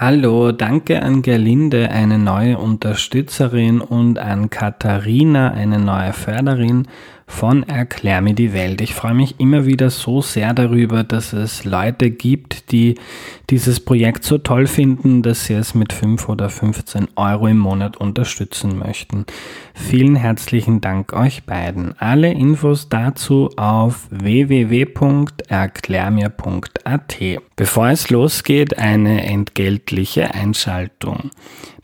Hallo, danke an Gerlinde, eine neue Unterstützerin und an Katharina, eine neue Förderin von Erklär mir die Welt. Ich freue mich immer wieder so sehr darüber, dass es Leute gibt, die dieses Projekt so toll finden, dass sie es mit 5 oder 15 Euro im Monat unterstützen möchten. Vielen herzlichen Dank euch beiden. Alle Infos dazu auf www.erklärmir.at. Bevor es losgeht, eine entgeltliche Einschaltung.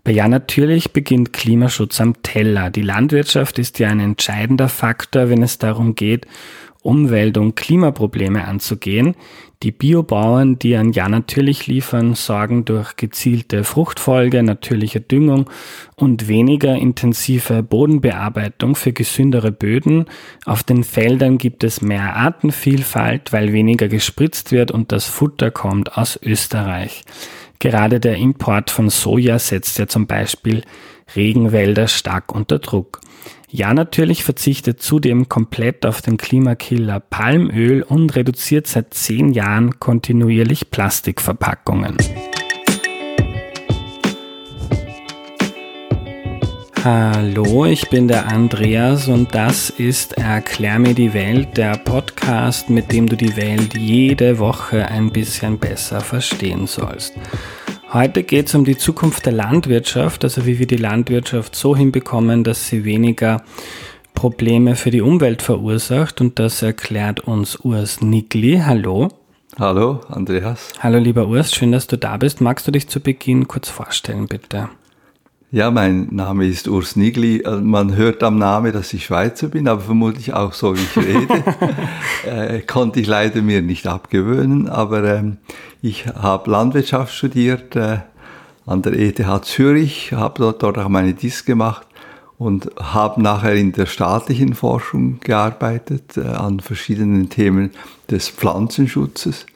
Ja, natürlich beginnt Klimaschutz am Teller. Die Landwirtschaft ist ja ein entscheidender Faktor, wenn es darum geht, Umwelt- und Klimaprobleme anzugehen. Die Biobauern, die an Ja natürlich liefern, sorgen durch gezielte Fruchtfolge, natürliche Düngung und weniger intensive Bodenbearbeitung für gesündere Böden. Auf den Feldern gibt es mehr Artenvielfalt, weil weniger gespritzt wird und das Futter kommt aus Österreich. Gerade der Import von Soja setzt ja zum Beispiel Regenwälder stark unter Druck. Ja, natürlich verzichtet zudem komplett auf den Klimakiller Palmöl und reduziert seit zehn Jahren kontinuierlich Plastikverpackungen. Hallo, ich bin der Andreas und das ist Erklär mir die Welt, der Podcast, mit dem du die Welt jede Woche ein bisschen besser verstehen sollst. Heute geht es um die Zukunft der Landwirtschaft, also wie wir die Landwirtschaft so hinbekommen, dass sie weniger Probleme für die Umwelt verursacht und das erklärt uns Urs Nigli. Hallo. Hallo, Andreas. Hallo, lieber Urs, schön, dass du da bist. Magst du dich zu Beginn kurz vorstellen, bitte? Ja, mein Name ist Urs Nigli. Man hört am Namen, dass ich Schweizer bin, aber vermutlich auch so, wie ich rede. äh, konnte ich leider mir nicht abgewöhnen, aber ähm, ich habe Landwirtschaft studiert äh, an der ETH Zürich, habe dort, dort auch meine DIS gemacht und habe nachher in der staatlichen Forschung gearbeitet äh, an verschiedenen Themen des Pflanzenschutzes,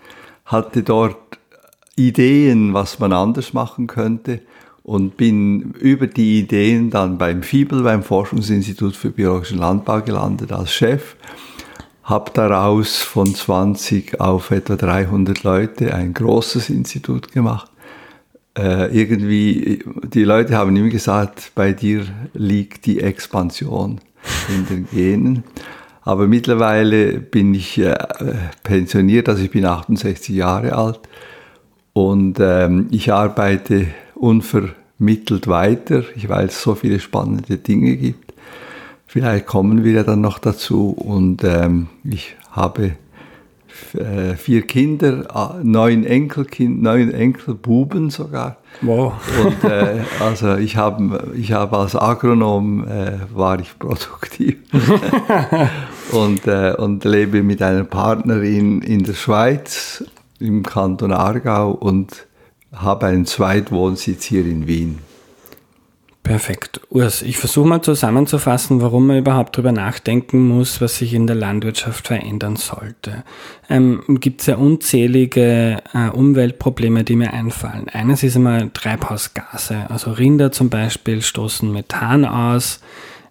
hatte dort Ideen, was man anders machen könnte und bin über die Ideen dann beim FIBEL, beim Forschungsinstitut für biologischen Landbau gelandet als Chef, habe daraus von 20 auf etwa 300 Leute ein großes Institut gemacht. Äh, irgendwie, die Leute haben immer gesagt, bei dir liegt die Expansion in den Genen. Aber mittlerweile bin ich äh, pensioniert, also ich bin 68 Jahre alt und ähm, ich arbeite unvermittelt weiter, weil es so viele spannende Dinge gibt. Vielleicht kommen wir ja dann noch dazu und ähm, ich habe äh, vier Kinder, neun Enkelkind, neun Enkelbuben sogar. Wow. Und äh, also ich habe ich hab als Agronom äh, war ich produktiv und, äh, und lebe mit einer Partnerin in der Schweiz im Kanton Aargau und habe einen Zweitwohnsitz hier in Wien. Perfekt. Urs, ich versuche mal zusammenzufassen, warum man überhaupt darüber nachdenken muss, was sich in der Landwirtschaft verändern sollte. Ähm, Gibt es ja unzählige äh, Umweltprobleme, die mir einfallen. Eines ist einmal Treibhausgase. Also Rinder zum Beispiel stoßen Methan aus.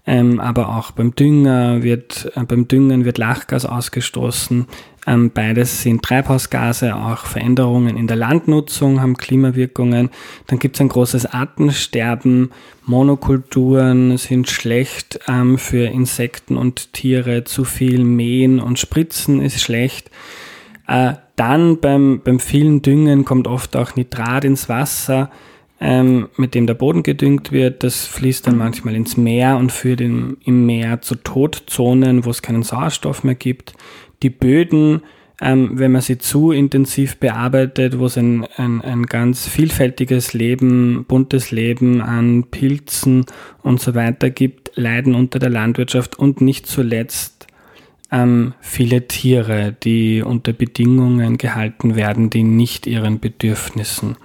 Ähm, aber auch beim Dünger wird, äh, beim Düngen wird Lachgas ausgestoßen. Ähm, beides sind Treibhausgase, auch Veränderungen in der Landnutzung haben Klimawirkungen. Dann gibt es ein großes Artensterben. Monokulturen sind schlecht ähm, für Insekten und Tiere. Zu viel Mähen und Spritzen ist schlecht. Äh, dann beim, beim vielen Düngen kommt oft auch Nitrat ins Wasser ähm, mit dem der Boden gedüngt wird. Das fließt dann manchmal ins Meer und führt im, im Meer zu Todzonen, wo es keinen Sauerstoff mehr gibt. Die Böden, ähm, wenn man sie zu intensiv bearbeitet, wo es ein, ein, ein ganz vielfältiges Leben, buntes Leben an Pilzen und so weiter gibt, leiden unter der Landwirtschaft und nicht zuletzt ähm, viele Tiere, die unter Bedingungen gehalten werden, die nicht ihren Bedürfnissen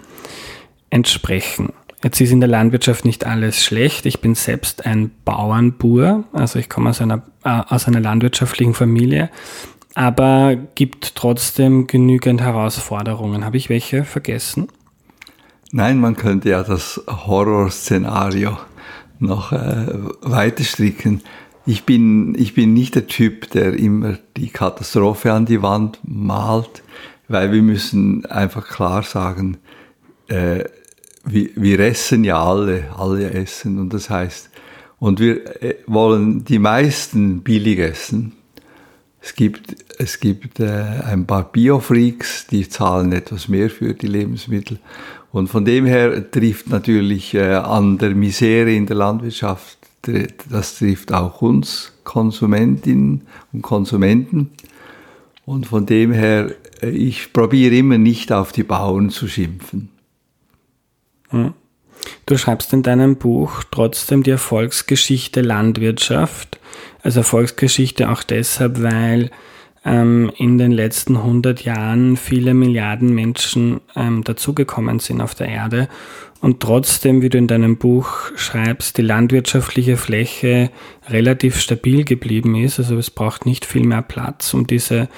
entsprechen. Jetzt ist in der Landwirtschaft nicht alles schlecht. Ich bin selbst ein Bauernbur, also ich komme aus einer, äh, aus einer landwirtschaftlichen Familie, aber gibt trotzdem genügend Herausforderungen. Habe ich welche vergessen? Nein, man könnte ja das Horrorszenario noch äh, weiter stricken. Ich bin, ich bin nicht der Typ, der immer die Katastrophe an die Wand malt, weil wir müssen einfach klar sagen, äh, wir, wir essen ja alle, alle essen und das heißt, und wir äh, wollen die meisten billig essen. Es gibt, es gibt äh, ein paar Biofreaks, die zahlen etwas mehr für die Lebensmittel. Und von dem her trifft natürlich äh, an der Misere in der Landwirtschaft, das trifft auch uns Konsumentinnen und Konsumenten. Und von dem her, äh, ich probiere immer nicht auf die Bauern zu schimpfen. Hm. Du schreibst in deinem Buch trotzdem die Erfolgsgeschichte Landwirtschaft. Also Erfolgsgeschichte auch deshalb, weil ähm, in den letzten 100 Jahren viele Milliarden Menschen ähm, dazugekommen sind auf der Erde und trotzdem, wie du in deinem Buch schreibst, die landwirtschaftliche Fläche relativ stabil geblieben ist. Also es braucht nicht viel mehr Platz, um diese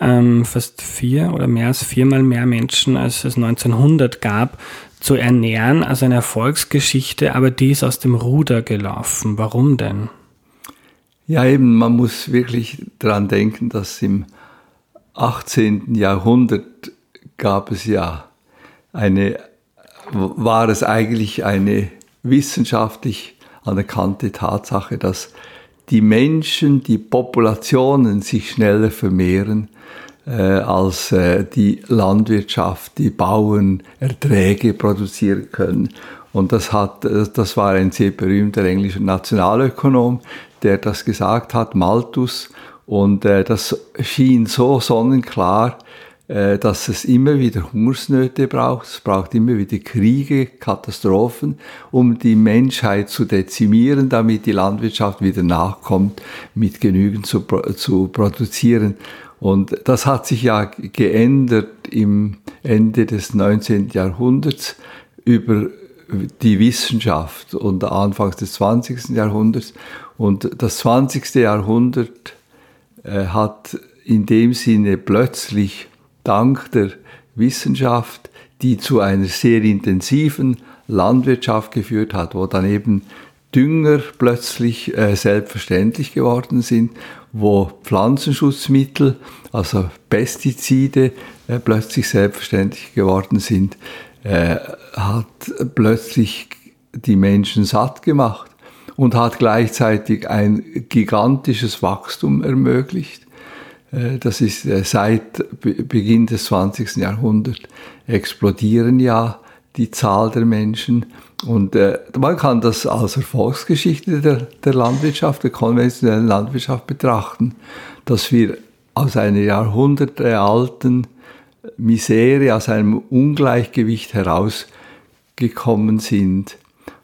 ähm, fast vier oder mehr als viermal mehr Menschen, als es 1900 gab, zu ernähren. Also eine Erfolgsgeschichte, aber die ist aus dem Ruder gelaufen. Warum denn? Ja, eben, man muss wirklich daran denken, dass im 18. Jahrhundert gab es ja eine, war es eigentlich eine wissenschaftlich anerkannte Tatsache, dass die Menschen, die Populationen sich schneller vermehren, äh, als äh, die Landwirtschaft, die Bauern Erträge produzieren können. Und das hat, das war ein sehr berühmter englischer Nationalökonom, der das gesagt hat, Malthus. Und äh, das schien so sonnenklar, äh, dass es immer wieder Hungersnöte braucht. Es braucht immer wieder Kriege, Katastrophen, um die Menschheit zu dezimieren, damit die Landwirtschaft wieder nachkommt, mit genügend zu, zu produzieren. Und das hat sich ja geändert im Ende des 19. Jahrhunderts über die Wissenschaft und Anfangs des 20. Jahrhunderts. Und das 20. Jahrhundert äh, hat in dem Sinne plötzlich dank der Wissenschaft, die zu einer sehr intensiven Landwirtschaft geführt hat, wo dann eben Dünger plötzlich äh, selbstverständlich geworden sind, wo Pflanzenschutzmittel, also Pestizide, äh, plötzlich selbstverständlich geworden sind, äh, hat plötzlich die Menschen satt gemacht und hat gleichzeitig ein gigantisches Wachstum ermöglicht. Äh, das ist äh, seit Beginn des 20. Jahrhunderts explodieren ja die Zahl der Menschen. Und äh, man kann das als Erfolgsgeschichte der, Landwirtschaft, der konventionellen Landwirtschaft betrachten, dass wir aus einer jahrhundertealten Misere, aus einem Ungleichgewicht herausgekommen sind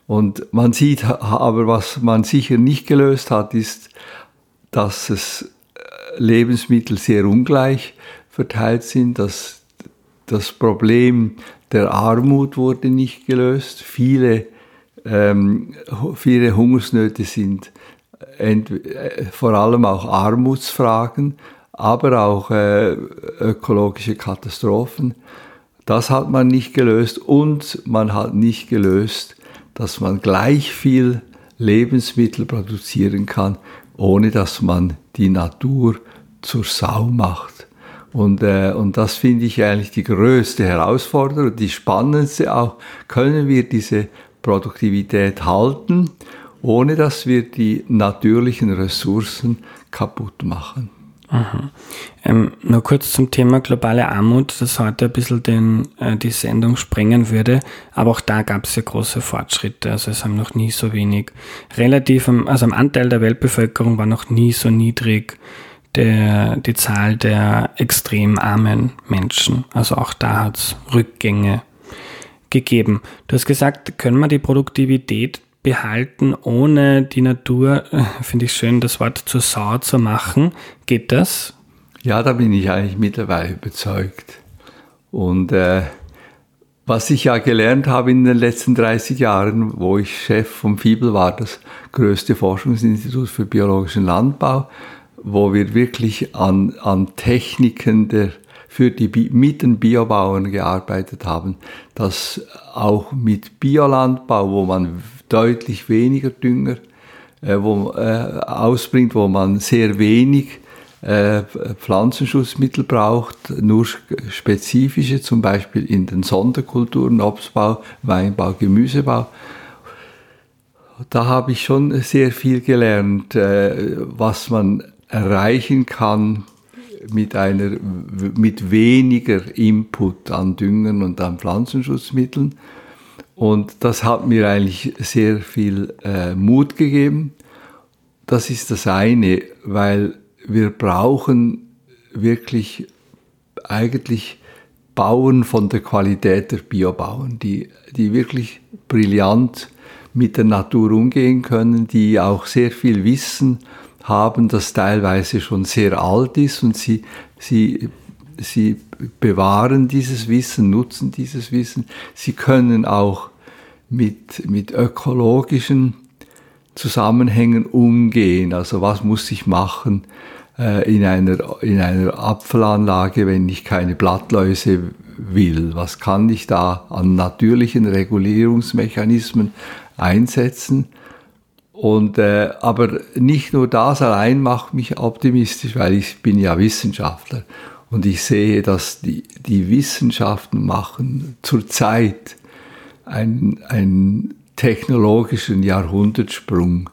und man sieht aber, was man sicher nicht gelöst hat, ist, dass es äh, Lebensmittel sehr ungleich verteilt sind, dass das Problem der Armut wurde nicht gelöst. Viele, ähm, viele Hungersnöte sind äh, vor allem auch Armutsfragen, aber auch äh, ökologische Katastrophen. Das hat man nicht gelöst und man hat nicht gelöst dass man gleich viel Lebensmittel produzieren kann, ohne dass man die Natur zur Sau macht. Und, äh, und das finde ich eigentlich die größte Herausforderung, die spannendste auch. Können wir diese Produktivität halten, ohne dass wir die natürlichen Ressourcen kaputt machen? Mhm. Ähm, nur kurz zum Thema globale Armut, das heute ein bisschen den, äh, die Sendung sprengen würde, aber auch da gab es ja große Fortschritte. Also es haben noch nie so wenig, relativ, am, also am Anteil der Weltbevölkerung war noch nie so niedrig der, die Zahl der extrem armen Menschen. Also auch da hat es Rückgänge gegeben. Du hast gesagt, können wir die Produktivität behalten, ohne die Natur, äh, finde ich schön, das Wort zur Sau zu machen. Geht das? Ja, da bin ich eigentlich mittlerweile überzeugt. Und äh, was ich ja gelernt habe in den letzten 30 Jahren, wo ich Chef vom FIBEL war, das größte Forschungsinstitut für biologischen Landbau, wo wir wirklich an, an Techniken der, für die, mit den Biobauern gearbeitet haben, dass auch mit Biolandbau, wo man deutlich weniger Dünger äh, wo, äh, ausbringt, wo man sehr wenig äh, Pflanzenschutzmittel braucht, nur spezifische, zum Beispiel in den Sonderkulturen, Obstbau, Weinbau, Gemüsebau. Da habe ich schon sehr viel gelernt, äh, was man erreichen kann mit einer, mit weniger Input an Düngern und an Pflanzenschutzmitteln. Und das hat mir eigentlich sehr viel äh, Mut gegeben. Das ist das eine, weil wir brauchen wirklich eigentlich Bauern von der Qualität der Biobauern, die, die wirklich brillant mit der Natur umgehen können, die auch sehr viel Wissen haben, das teilweise schon sehr alt ist und sie, sie, sie bewahren dieses Wissen, nutzen dieses Wissen. Sie können auch mit, mit ökologischen Zusammenhängen umgehen. Also was muss ich machen äh, in, einer, in einer Apfelanlage, wenn ich keine Blattläuse will? Was kann ich da an natürlichen Regulierungsmechanismen einsetzen? Und, äh, aber nicht nur das allein macht mich optimistisch, weil ich bin ja Wissenschaftler und ich sehe, dass die, die Wissenschaften machen zurzeit einen, einen technologischen Jahrhundertsprung.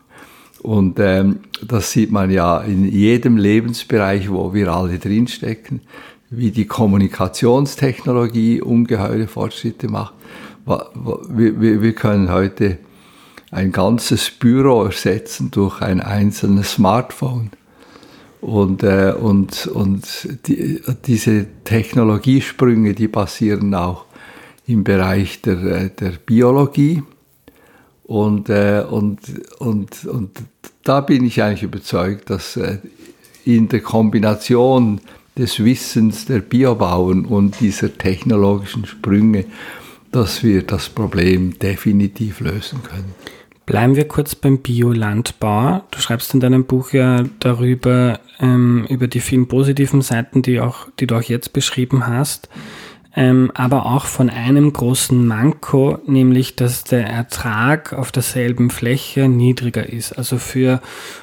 Und ähm, das sieht man ja in jedem Lebensbereich, wo wir alle drinstecken, wie die Kommunikationstechnologie ungeheure Fortschritte macht. Wir, wir, wir können heute ein ganzes Büro ersetzen durch ein einzelnes Smartphone. Und, äh, und, und die, diese Technologiesprünge, die passieren auch im Bereich der, äh, der Biologie. Und, äh, und, und, und da bin ich eigentlich überzeugt, dass äh, in der Kombination des Wissens der Biobauern und dieser technologischen Sprünge, dass wir das Problem definitiv lösen können. Bleiben wir kurz beim Biolandbau. Du schreibst in deinem Buch ja darüber, ähm, über die vielen positiven Seiten, die, auch, die du auch jetzt beschrieben hast, ähm, aber auch von einem großen Manko, nämlich dass der Ertrag auf derselben Fläche niedriger ist. Also für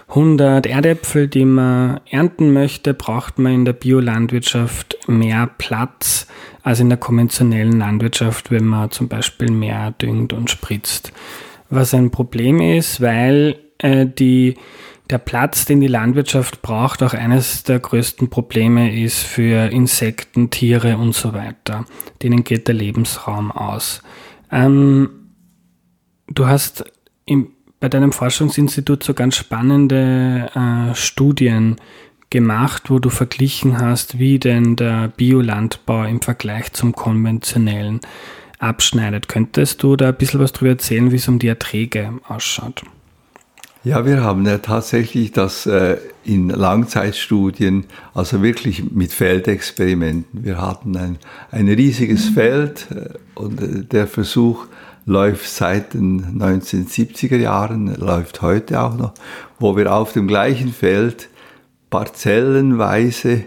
100 Erdäpfel, die man ernten möchte, braucht man in der Biolandwirtschaft mehr Platz als in der konventionellen Landwirtschaft, wenn man zum Beispiel mehr düngt und spritzt was ein Problem ist, weil äh, die, der Platz, den die Landwirtschaft braucht, auch eines der größten Probleme ist für Insekten, Tiere und so weiter. Denen geht der Lebensraum aus. Ähm, du hast im, bei deinem Forschungsinstitut so ganz spannende äh, Studien gemacht, wo du verglichen hast, wie denn der Biolandbau im Vergleich zum konventionellen abschneidet. Könntest du da ein bisschen was darüber erzählen, wie es um die Erträge ausschaut? Ja, wir haben ja tatsächlich das äh, in Langzeitstudien, also wirklich mit Feldexperimenten. Wir hatten ein, ein riesiges Feld äh, und äh, der Versuch läuft seit den 1970er Jahren, läuft heute auch noch, wo wir auf dem gleichen Feld parzellenweise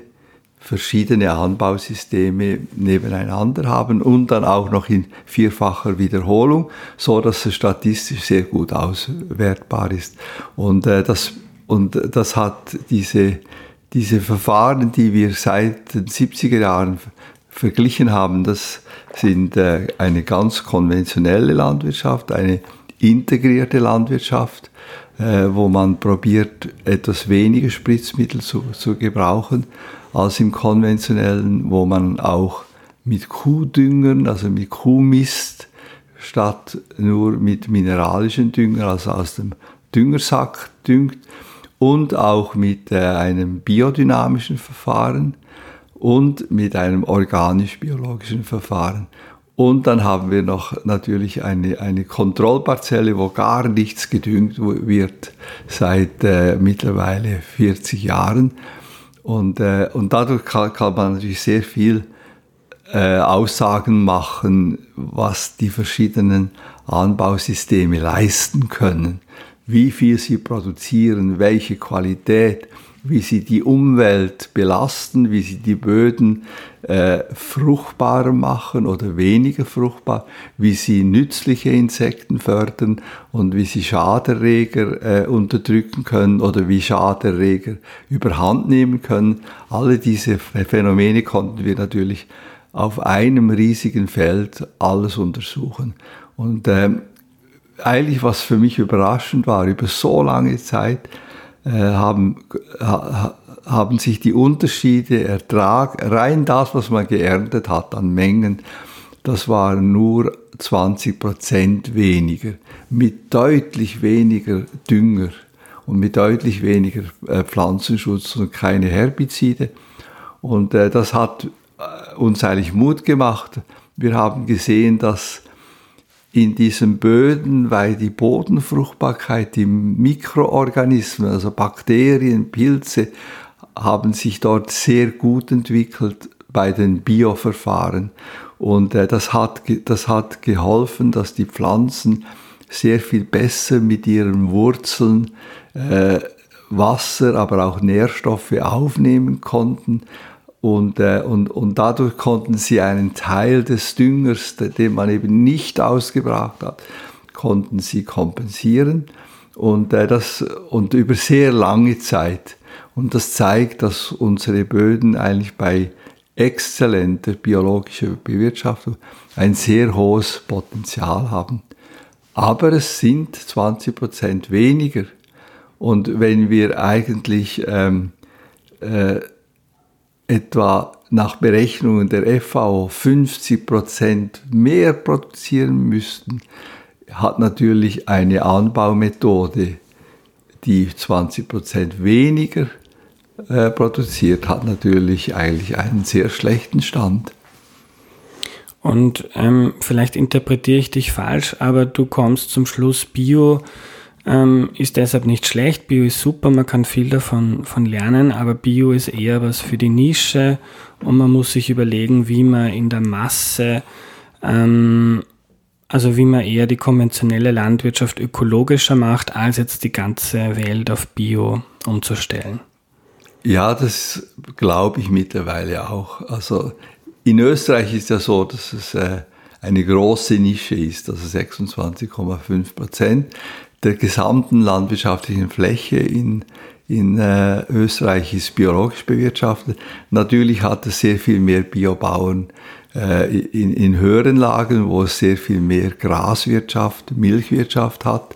verschiedene Anbausysteme nebeneinander haben und dann auch noch in vierfacher Wiederholung, so dass es statistisch sehr gut auswertbar ist. Und äh, das und das hat diese diese Verfahren, die wir seit den 70er Jahren verglichen haben, das sind äh, eine ganz konventionelle Landwirtschaft, eine integrierte Landwirtschaft, äh, wo man probiert, etwas weniger Spritzmittel zu, zu gebrauchen als im konventionellen, wo man auch mit Kuhdüngern, also mit Kuhmist, statt nur mit mineralischen Dünger, also aus dem Düngersack düngt und auch mit äh, einem biodynamischen Verfahren und mit einem organisch-biologischen Verfahren. Und dann haben wir noch natürlich eine, eine Kontrollparzelle, wo gar nichts gedüngt wird seit äh, mittlerweile 40 Jahren. Und, äh, und dadurch kann, kann man natürlich sehr viel äh, Aussagen machen, was die verschiedenen Anbausysteme leisten können, wie viel sie produzieren, welche Qualität, wie sie die Umwelt belasten, wie sie die Böden äh, fruchtbarer machen oder weniger fruchtbar, wie sie nützliche Insekten fördern und wie sie Schaderreger äh, unterdrücken können oder wie Schaderreger überhand nehmen können. Alle diese Phänomene konnten wir natürlich auf einem riesigen Feld alles untersuchen. Und ähm, eigentlich was für mich überraschend war, über so lange Zeit haben, ha, haben sich die Unterschiede Ertrag, rein das, was man geerntet hat an Mengen, das war nur 20 Prozent weniger, mit deutlich weniger Dünger und mit deutlich weniger äh, Pflanzenschutz und keine Herbizide. Und äh, das hat äh, uns eigentlich Mut gemacht. Wir haben gesehen, dass in diesen Böden, weil die Bodenfruchtbarkeit, die Mikroorganismen, also Bakterien, Pilze, haben sich dort sehr gut entwickelt bei den Bioverfahren. Und äh, das, hat, das hat geholfen, dass die Pflanzen sehr viel besser mit ihren Wurzeln äh, Wasser, aber auch Nährstoffe aufnehmen konnten und, äh, und, und dadurch konnten sie einen Teil des Düngers, den man eben nicht ausgebracht hat, konnten sie kompensieren und, äh, das, und über sehr lange Zeit. Und das zeigt, dass unsere Böden eigentlich bei exzellenter biologischer Bewirtschaftung ein sehr hohes Potenzial haben. Aber es sind 20 Prozent weniger. Und wenn wir eigentlich ähm, äh, etwa nach Berechnungen der FAO 50 Prozent mehr produzieren müssten, hat natürlich eine Anbaumethode, die 20 Prozent weniger äh, produziert, hat natürlich eigentlich einen sehr schlechten Stand. Und ähm, vielleicht interpretiere ich dich falsch, aber du kommst zum Schluss, Bio ähm, ist deshalb nicht schlecht. Bio ist super, man kann viel davon von lernen, aber Bio ist eher was für die Nische und man muss sich überlegen, wie man in der Masse, ähm, also wie man eher die konventionelle Landwirtschaft ökologischer macht, als jetzt die ganze Welt auf Bio umzustellen. Ja, das glaube ich mittlerweile auch. Also in Österreich ist ja so, dass es äh, eine große Nische ist, also 26,5 Prozent der gesamten landwirtschaftlichen Fläche in, in äh, Österreich ist biologisch bewirtschaftet. Natürlich hat es sehr viel mehr Biobauern äh, in, in höheren Lagen, wo es sehr viel mehr Graswirtschaft, Milchwirtschaft hat.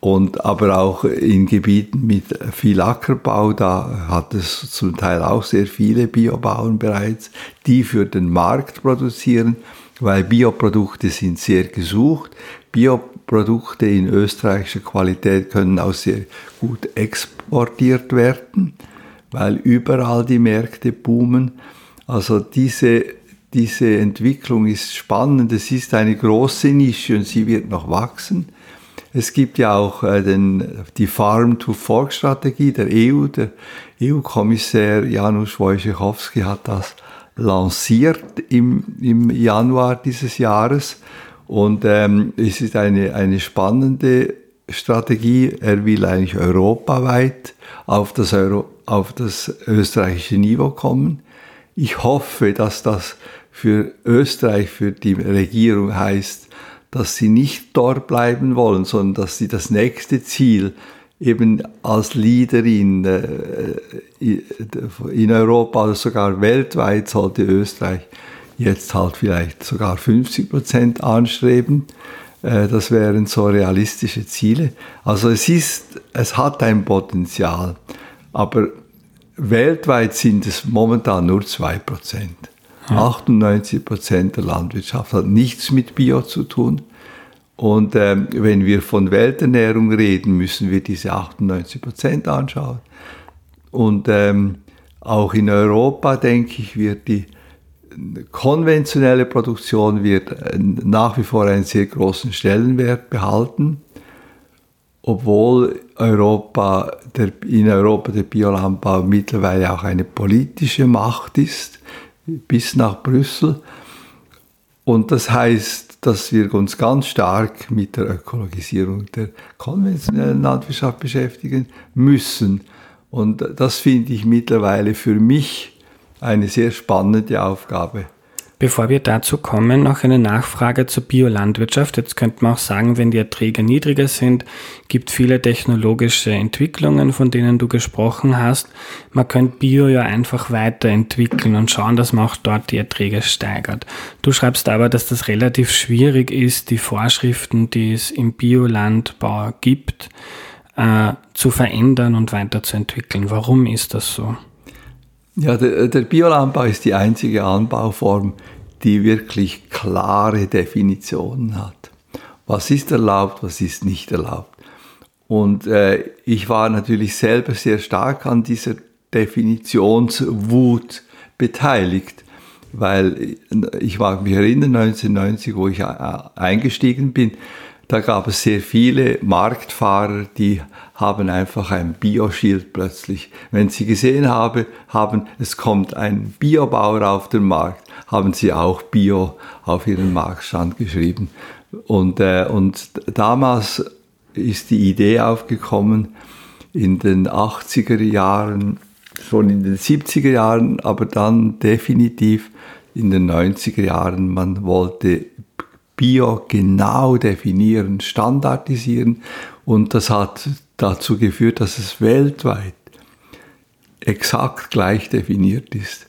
Und aber auch in Gebieten mit viel Ackerbau, da hat es zum Teil auch sehr viele Biobauern bereits, die für den Markt produzieren, weil Bioprodukte sind sehr gesucht. Bio Produkte in österreichischer Qualität können auch sehr gut exportiert werden, weil überall die Märkte boomen. Also diese, diese Entwicklung ist spannend. Es ist eine große Nische und sie wird noch wachsen. Es gibt ja auch äh, den, die Farm-to-Fork-Strategie der EU. Der EU-Kommissär Janusz Wojciechowski hat das lanciert im, im Januar dieses Jahres. Und ähm, es ist eine, eine spannende Strategie. Er will eigentlich europaweit auf das, Euro, auf das österreichische Niveau kommen. Ich hoffe, dass das für Österreich, für die Regierung heißt, dass sie nicht dort bleiben wollen, sondern dass sie das nächste Ziel eben als Leader in, äh, in Europa oder sogar weltweit sollte Österreich jetzt halt vielleicht sogar 50 Prozent anstreben. Äh, das wären so realistische Ziele. Also es ist, es hat ein Potenzial, aber weltweit sind es momentan nur 2 Prozent. 98 Prozent der Landwirtschaft hat nichts mit Bio zu tun. Und ähm, wenn wir von Welternährung reden, müssen wir diese 98 Prozent anschauen. Und ähm, auch in Europa, denke ich, wird die konventionelle Produktion wird äh, nach wie vor einen sehr großen Stellenwert behalten, obwohl Europa, der, in Europa der Biolandbau mittlerweile auch eine politische Macht ist, bis nach Brüssel. Und das heißt, dass wir uns ganz stark mit der Ökologisierung der konventionellen Landwirtschaft beschäftigen müssen. Und das finde ich mittlerweile für mich eine sehr spannende Aufgabe. Bevor wir dazu kommen, noch eine Nachfrage zur Biolandwirtschaft. Jetzt könnte man auch sagen, wenn die Erträge niedriger sind, gibt viele technologische Entwicklungen, von denen du gesprochen hast. Man könnte Bio ja einfach weiterentwickeln und schauen, dass man auch dort die Erträge steigert. Du schreibst aber, dass das relativ schwierig ist, die Vorschriften, die es im Biolandbau gibt, äh, zu verändern und weiterzuentwickeln. Warum ist das so? Ja, der, der Biolandbau ist die einzige Anbauform, die wirklich klare Definitionen hat. Was ist erlaubt, was ist nicht erlaubt. Und äh, ich war natürlich selber sehr stark an dieser Definitionswut beteiligt, weil ich mag mich erinnern, 1990, wo ich äh, eingestiegen bin, da gab es sehr viele Marktfahrer, die haben einfach ein Bioschild plötzlich. Wenn sie gesehen habe, haben, es kommt ein Biobauer auf den Markt, haben sie auch Bio auf ihren Marktstand geschrieben. Und, äh, und damals ist die Idee aufgekommen, in den 80er Jahren, schon in den 70er Jahren, aber dann definitiv in den 90er Jahren, man wollte Bio genau definieren, standardisieren und das hat dazu geführt, dass es weltweit exakt gleich definiert ist.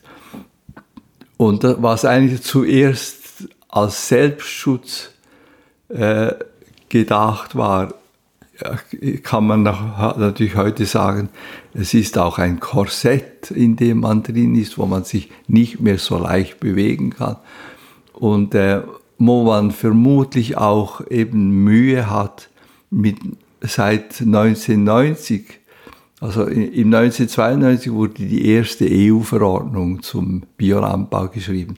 Und was eigentlich zuerst als Selbstschutz äh, gedacht war, kann man natürlich heute sagen, es ist auch ein Korsett, in dem man drin ist, wo man sich nicht mehr so leicht bewegen kann. Und äh, wo man vermutlich auch eben Mühe hat, mit, seit 1990, also im 1992 wurde die erste EU-Verordnung zum Biolandbau geschrieben.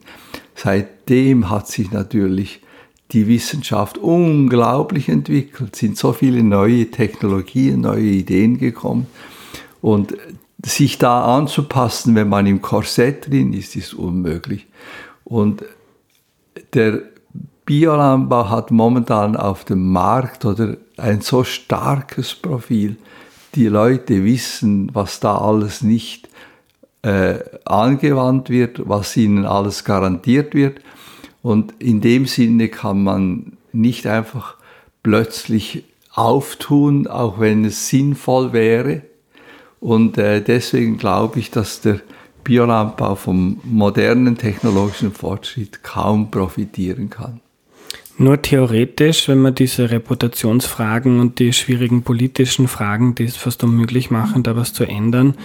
Seitdem hat sich natürlich die Wissenschaft unglaublich entwickelt, sind so viele neue Technologien, neue Ideen gekommen. Und sich da anzupassen, wenn man im Korsett drin ist, ist unmöglich. Und der Biolandbau hat momentan auf dem Markt oder ein so starkes Profil. Die Leute wissen, was da alles nicht äh, angewandt wird, was ihnen alles garantiert wird. Und in dem Sinne kann man nicht einfach plötzlich auftun, auch wenn es sinnvoll wäre. Und äh, deswegen glaube ich, dass der Biolandbau vom modernen technologischen Fortschritt kaum profitieren kann. Nur theoretisch, wenn man diese Reputationsfragen und die schwierigen politischen Fragen, die es fast unmöglich machen, da was zu ändern,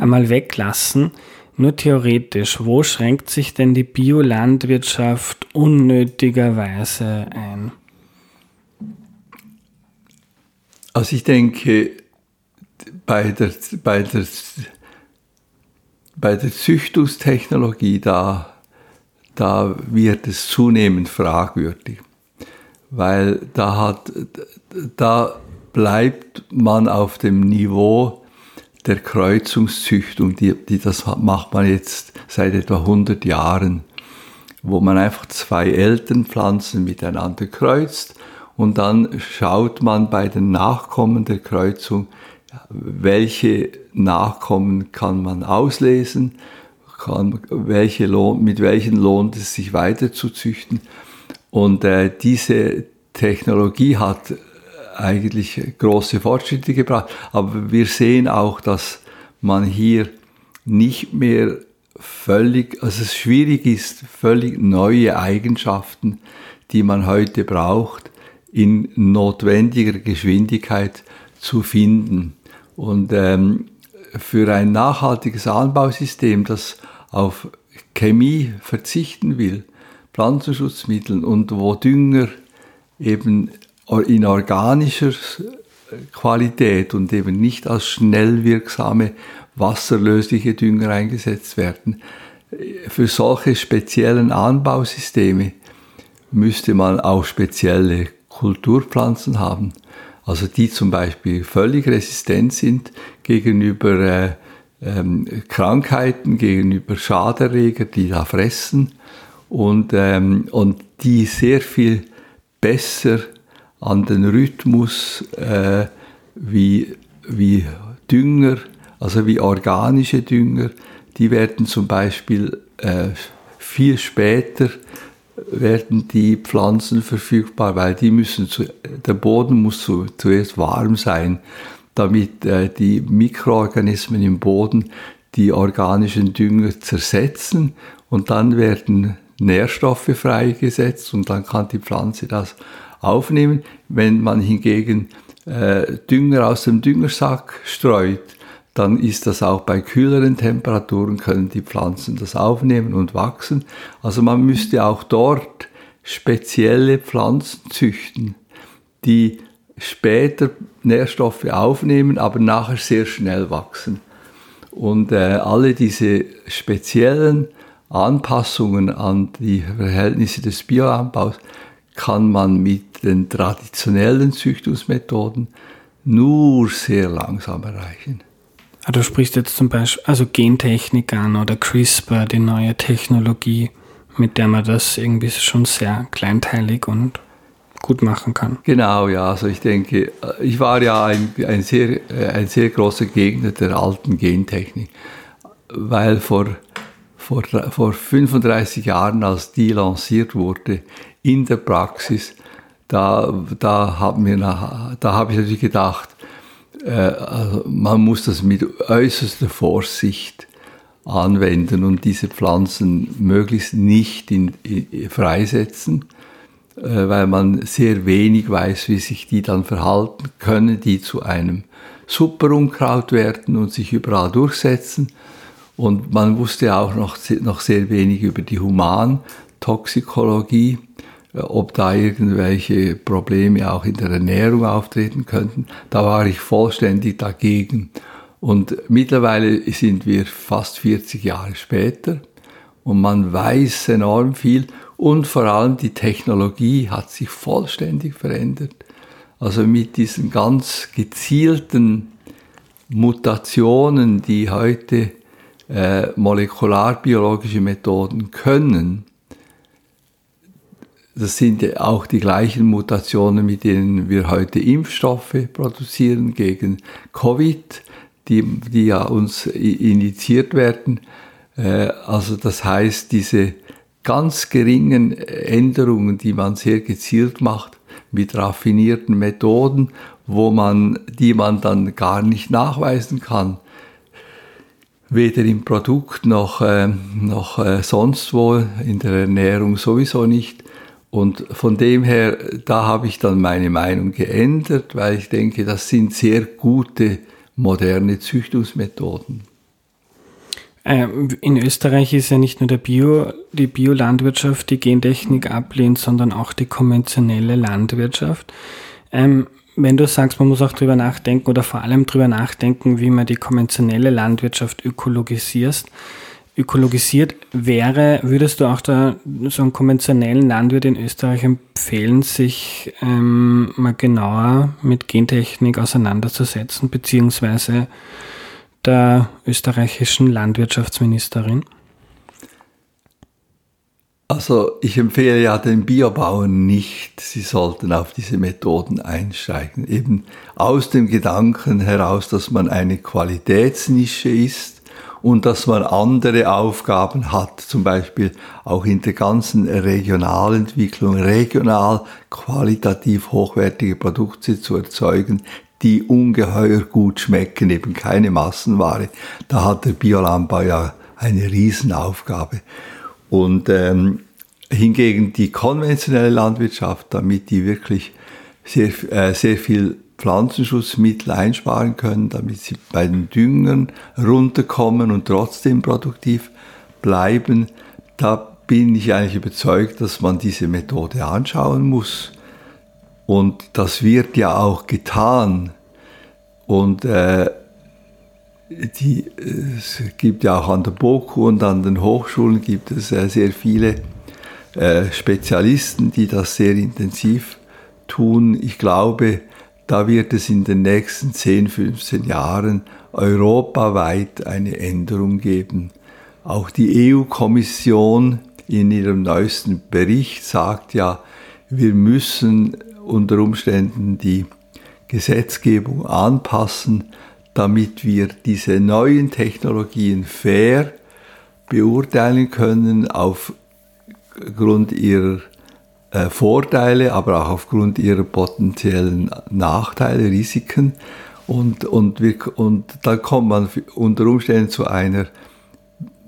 einmal weglassen. Nur theoretisch, wo schränkt sich denn die Biolandwirtschaft unnötigerweise ein? Also ich denke, bei der, bei der, bei der Züchtungstechnologie, da, da wird es zunehmend fragwürdig weil da hat, da bleibt man auf dem Niveau der Kreuzungszüchtung, die, die das macht man jetzt seit etwa 100 Jahren, wo man einfach zwei Elternpflanzen miteinander kreuzt und dann schaut man bei den Nachkommen der Kreuzung, welche Nachkommen kann man auslesen, kann, welche lohnt, mit welchen lohnt es sich weiter zu züchten. Und äh, diese Technologie hat eigentlich große Fortschritte gebracht. Aber wir sehen auch, dass man hier nicht mehr völlig, also es schwierig ist, völlig neue Eigenschaften, die man heute braucht, in notwendiger Geschwindigkeit zu finden. Und ähm, für ein nachhaltiges Anbausystem, das auf Chemie verzichten will, Pflanzenschutzmitteln und wo Dünger eben in organischer Qualität und eben nicht als schnell wirksame wasserlösliche Dünger eingesetzt werden. Für solche speziellen Anbausysteme müsste man auch spezielle Kulturpflanzen haben, also die zum Beispiel völlig resistent sind gegenüber äh, ähm, Krankheiten, gegenüber Schaderreger, die da fressen und, ähm, und die sehr viel besser an den Rhythmus äh, wie, wie Dünger, Also wie organische Dünger, die werden zum Beispiel äh, viel später werden die Pflanzen verfügbar, weil die müssen zu, der Boden muss zu, zuerst warm sein, damit äh, die Mikroorganismen im Boden die organischen Dünger zersetzen. Und dann werden Nährstoffe freigesetzt und dann kann die Pflanze das aufnehmen. Wenn man hingegen äh, Dünger aus dem Düngersack streut, dann ist das auch bei kühleren Temperaturen, können die Pflanzen das aufnehmen und wachsen. Also man müsste auch dort spezielle Pflanzen züchten, die später Nährstoffe aufnehmen, aber nachher sehr schnell wachsen. Und äh, alle diese speziellen Anpassungen an die Verhältnisse des Bioanbaus kann man mit den traditionellen Züchtungsmethoden nur sehr langsam erreichen. Ah, du sprichst jetzt zum Beispiel also Gentechnik an oder CRISPR, die neue Technologie, mit der man das irgendwie schon sehr kleinteilig und gut machen kann. Genau, ja. Also ich denke, ich war ja ein, ein, sehr, ein sehr großer Gegner der alten Gentechnik, weil vor, vor, vor 35 Jahren, als die lanciert wurde in der Praxis, da, da, haben wir, habe ich natürlich gedacht, äh, also man muss das mit äußerster Vorsicht anwenden und diese Pflanzen möglichst nicht in, in, freisetzen, äh, weil man sehr wenig weiß, wie sich die dann verhalten können, die zu einem Superunkraut werden und sich überall durchsetzen. Und man wusste auch noch, noch sehr wenig über die Humantoxikologie. Äh, ob da irgendwelche Probleme auch in der Ernährung auftreten könnten. Da war ich vollständig dagegen. Und mittlerweile sind wir fast 40 Jahre später und man weiß enorm viel und vor allem die Technologie hat sich vollständig verändert. Also mit diesen ganz gezielten Mutationen, die heute äh, molekularbiologische Methoden können, das sind auch die gleichen Mutationen, mit denen wir heute Impfstoffe produzieren gegen Covid, die, die ja uns initiiert werden. Äh, also das heißt, diese ganz geringen Änderungen, die man sehr gezielt macht, mit raffinierten Methoden, wo man, die man dann gar nicht nachweisen kann, weder im Produkt noch, äh, noch äh, sonst wo, in der Ernährung sowieso nicht, und von dem her, da habe ich dann meine Meinung geändert, weil ich denke, das sind sehr gute moderne Züchtungsmethoden. Ähm, in Österreich ist ja nicht nur der Bio, die Biolandwirtschaft, die Gentechnik ablehnt, sondern auch die konventionelle Landwirtschaft. Ähm, wenn du sagst, man muss auch drüber nachdenken oder vor allem drüber nachdenken, wie man die konventionelle Landwirtschaft ökologisiert, ökologisiert wäre, würdest du auch da so einen konventionellen Landwirt in Österreich empfehlen, sich ähm, mal genauer mit Gentechnik auseinanderzusetzen, beziehungsweise der österreichischen Landwirtschaftsministerin? Also ich empfehle ja den Biobauern nicht, sie sollten auf diese Methoden einsteigen. Eben aus dem Gedanken heraus, dass man eine Qualitätsnische ist und dass man andere Aufgaben hat, zum Beispiel auch in der ganzen Regionalentwicklung, regional qualitativ hochwertige Produkte zu erzeugen, die ungeheuer gut schmecken, eben keine Massenware. Da hat der Biolandbau ja eine Riesenaufgabe. Und ähm, hingegen die konventionelle Landwirtschaft, damit die wirklich sehr, äh, sehr viel Pflanzenschutzmittel einsparen können, damit sie bei den Düngern runterkommen und trotzdem produktiv bleiben. Da bin ich eigentlich überzeugt, dass man diese Methode anschauen muss. Und das wird ja auch getan. Und äh, die, es gibt ja auch an der BOKU und an den Hochschulen gibt es äh, sehr viele äh, Spezialisten, die das sehr intensiv tun. Ich glaube, da wird es in den nächsten 10, 15 Jahren europaweit eine Änderung geben. Auch die EU-Kommission in ihrem neuesten Bericht sagt ja, wir müssen unter Umständen die Gesetzgebung anpassen, damit wir diese neuen Technologien fair beurteilen können aufgrund ihrer äh, Vorteile, aber auch aufgrund ihrer potenziellen Nachteile, Risiken. Und, und, wir, und dann kommt man unter Umständen zu einer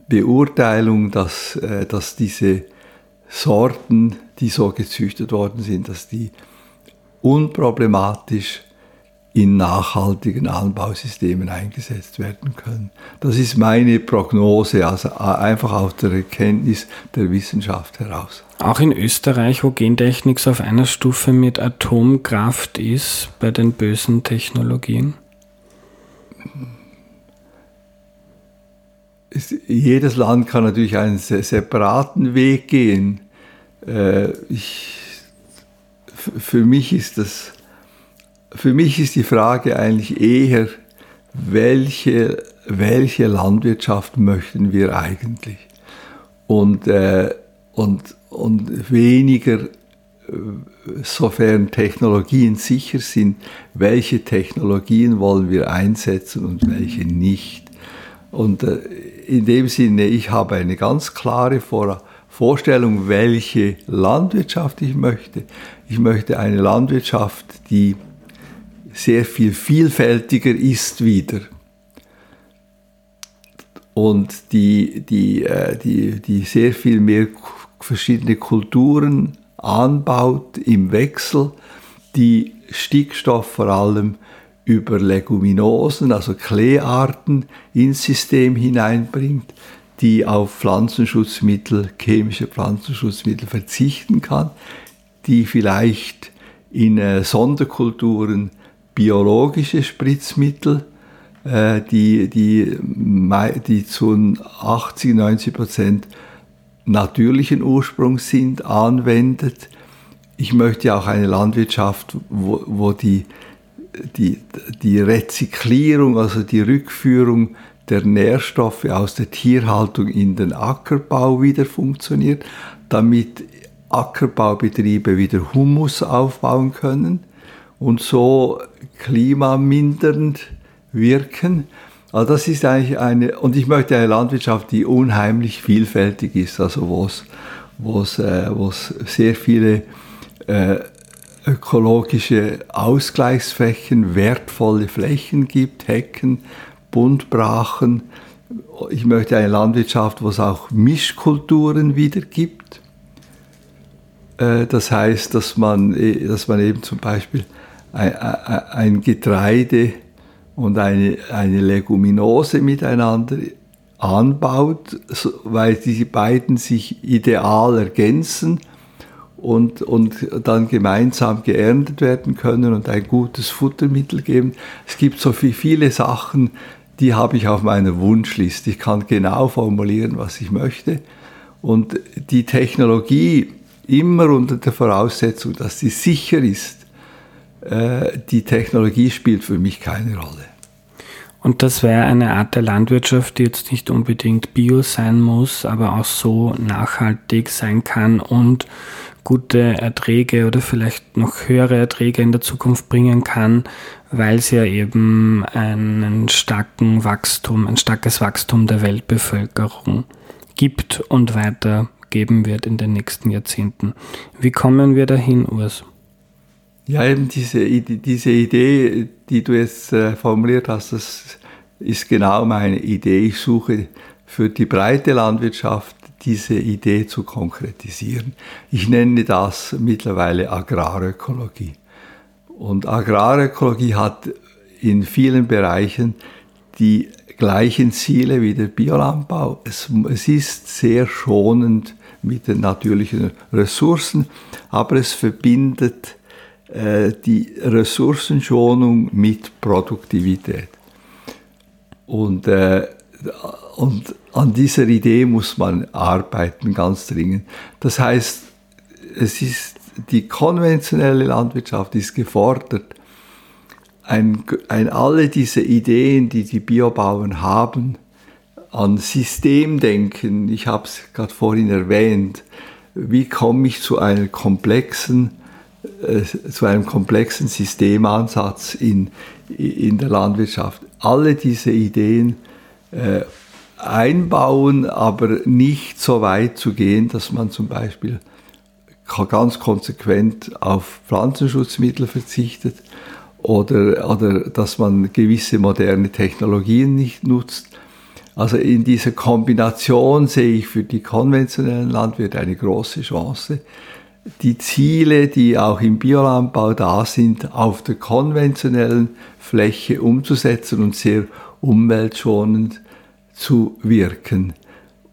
Beurteilung, dass, äh, dass diese Sorten, die so gezüchtet worden sind, dass die unproblematisch in nachhaltigen Anbausystemen eingesetzt werden können. Das ist meine Prognose, also einfach aus der Erkenntnis der Wissenschaft heraus. Auch in Österreich, wo Gentechnik auf einer Stufe mit Atomkraft ist, bei den bösen Technologien? jedes Land kann natürlich einen separaten Weg gehen. Äh, ich, für mich ist das, für mich ist die Frage eigentlich eher, welche, welche Landwirtschaft möchten wir eigentlich? Und, äh, und, und weniger, äh, sofern Technologien sicher sind, welche Technologien wollen wir einsetzen und welche nicht. Und äh, in dem Sinne, ich habe eine ganz klare Vorstellung, welche Landwirtschaft ich möchte. Ich möchte eine Landwirtschaft, die sehr viel vielfältiger ist wieder. Und die, die, äh, die, die sehr viel mehr verschiedene Kulturen anbaut im Wechsel, die Stickstoff vor allem über Leguminosen, also Kleearten, ins System hineinbringt, die auf Pflanzenschutzmittel, chemische Pflanzenschutzmittel verzichten kann, die vielleicht in äh, Sonderkulturen biologische Spritzmittel, äh, die, die, die zu 80, 90 Prozent natürlichen Ursprungs sind, anwendet. Ich möchte auch eine Landwirtschaft, wo, wo die die, die Rezyklierung, also die Rückführung der Nährstoffe aus der Tierhaltung in den Ackerbau wieder funktioniert, damit Ackerbaubetriebe wieder Humus aufbauen können und so klimamindernd wirken. Also das ist eigentlich eine, und ich möchte eine Landwirtschaft, die unheimlich vielfältig ist, also wo es, wo äh, sehr viele äh, ökologische Ausgleichsflächen, wertvolle Flächen gibt, Hecken, Buntbrachen. Ich möchte eine Landwirtschaft, wo es auch Mischkulturen wieder gibt. Äh, das heißt, dass man, äh, dass man eben zum Beispiel ein Getreide und eine, eine Leguminose miteinander anbaut, weil diese beiden sich ideal ergänzen und, und dann gemeinsam geerntet werden können und ein gutes Futtermittel geben. Es gibt so viele Sachen, die habe ich auf meiner Wunschliste. Ich kann genau formulieren, was ich möchte. Und die Technologie, immer unter der Voraussetzung, dass sie sicher ist, die Technologie spielt für mich keine Rolle. Und das wäre eine Art der Landwirtschaft, die jetzt nicht unbedingt bio sein muss, aber auch so nachhaltig sein kann und gute Erträge oder vielleicht noch höhere Erträge in der Zukunft bringen kann, weil es ja eben einen starken Wachstum, ein starkes Wachstum der Weltbevölkerung gibt und weitergeben wird in den nächsten Jahrzehnten. Wie kommen wir dahin, Urs? Ja, eben diese, diese Idee, die du jetzt äh, formuliert hast, das ist genau meine Idee. Ich suche für die breite Landwirtschaft diese Idee zu konkretisieren. Ich nenne das mittlerweile Agrarökologie. Und Agrarökologie hat in vielen Bereichen die gleichen Ziele wie der Biolandbau. Es, es ist sehr schonend mit den natürlichen Ressourcen, aber es verbindet die Ressourcenschonung mit Produktivität. Und äh, und an dieser Idee muss man arbeiten, ganz dringend. Das heißt, es ist, die konventionelle Landwirtschaft ist gefordert, ein, ein, alle diese Ideen, die die Biobauern haben, an Systemdenken, ich habe es gerade vorhin erwähnt, wie komme ich zu einem komplexen, äh, zu einem komplexen Systemansatz in, in der Landwirtschaft. alle diese Ideen äh, einbauen, aber nicht so weit zu gehen, dass man zum Beispiel ganz konsequent auf Pflanzenschutzmittel verzichtet oder, oder dass man gewisse moderne Technologien nicht nutzt. Also in dieser Kombination sehe ich für die konventionellen Landwirte eine große Chance. Die Ziele, die auch im Biolandbau da sind, auf der konventionellen Fläche umzusetzen und sehr umweltschonend zu wirken.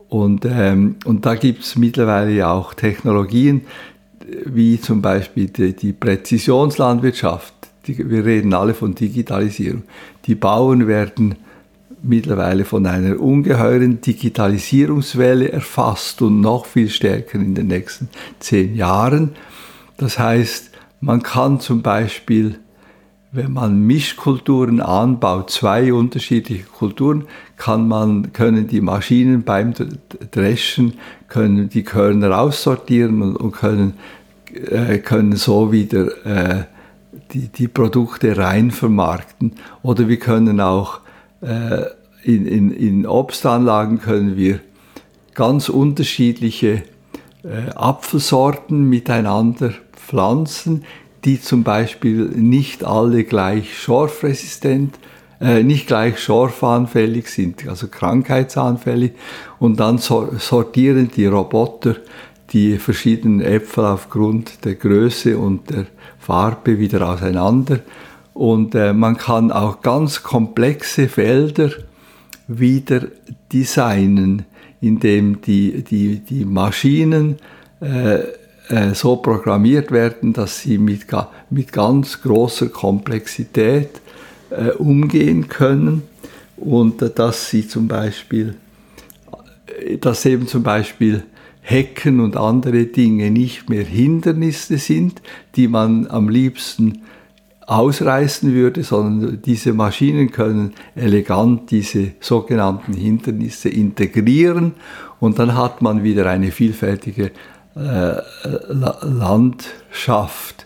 Und, ähm, und da gibt es mittlerweile auch Technologien, wie zum Beispiel die, die Präzisionslandwirtschaft. Die, wir reden alle von Digitalisierung. Die Bauern werden mittlerweile von einer ungeheuren Digitalisierungswelle erfasst und noch viel stärker in den nächsten zehn Jahren. Das heißt, man kann zum Beispiel wenn man Mischkulturen anbaut, zwei unterschiedliche Kulturen, kann man, können die Maschinen beim Dreschen können die Körner aussortieren und, und können, äh, können so wieder äh, die, die Produkte rein vermarkten. Oder wir können auch in, in, in Obstanlagen können wir ganz unterschiedliche äh, Apfelsorten miteinander pflanzen, die zum Beispiel nicht alle gleich schorfresistent, äh, nicht gleich schorfanfällig sind, also krankheitsanfällig. Und dann sortieren die Roboter die verschiedenen Äpfel aufgrund der Größe und der Farbe wieder auseinander. Und äh, man kann auch ganz komplexe Felder wieder designen, indem die, die, die Maschinen äh, äh, so programmiert werden, dass sie mit, mit ganz großer Komplexität äh, umgehen können. Und äh, dass sie zum Beispiel, äh, dass eben zum Beispiel Hecken und andere Dinge nicht mehr Hindernisse sind, die man am liebsten ausreißen würde, sondern diese Maschinen können elegant diese sogenannten Hindernisse integrieren und dann hat man wieder eine vielfältige äh, Landschaft.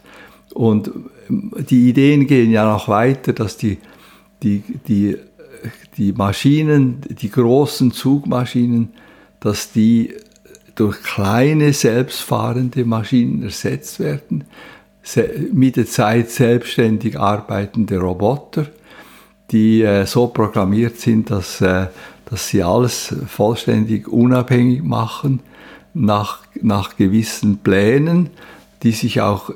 Und die Ideen gehen ja noch weiter, dass die, die, die, die Maschinen, die großen Zugmaschinen, dass die durch kleine selbstfahrende Maschinen ersetzt werden, mit der Zeit selbstständig arbeitende Roboter, die äh, so programmiert sind, dass, äh, dass sie alles vollständig unabhängig machen nach, nach gewissen Plänen, die sich auch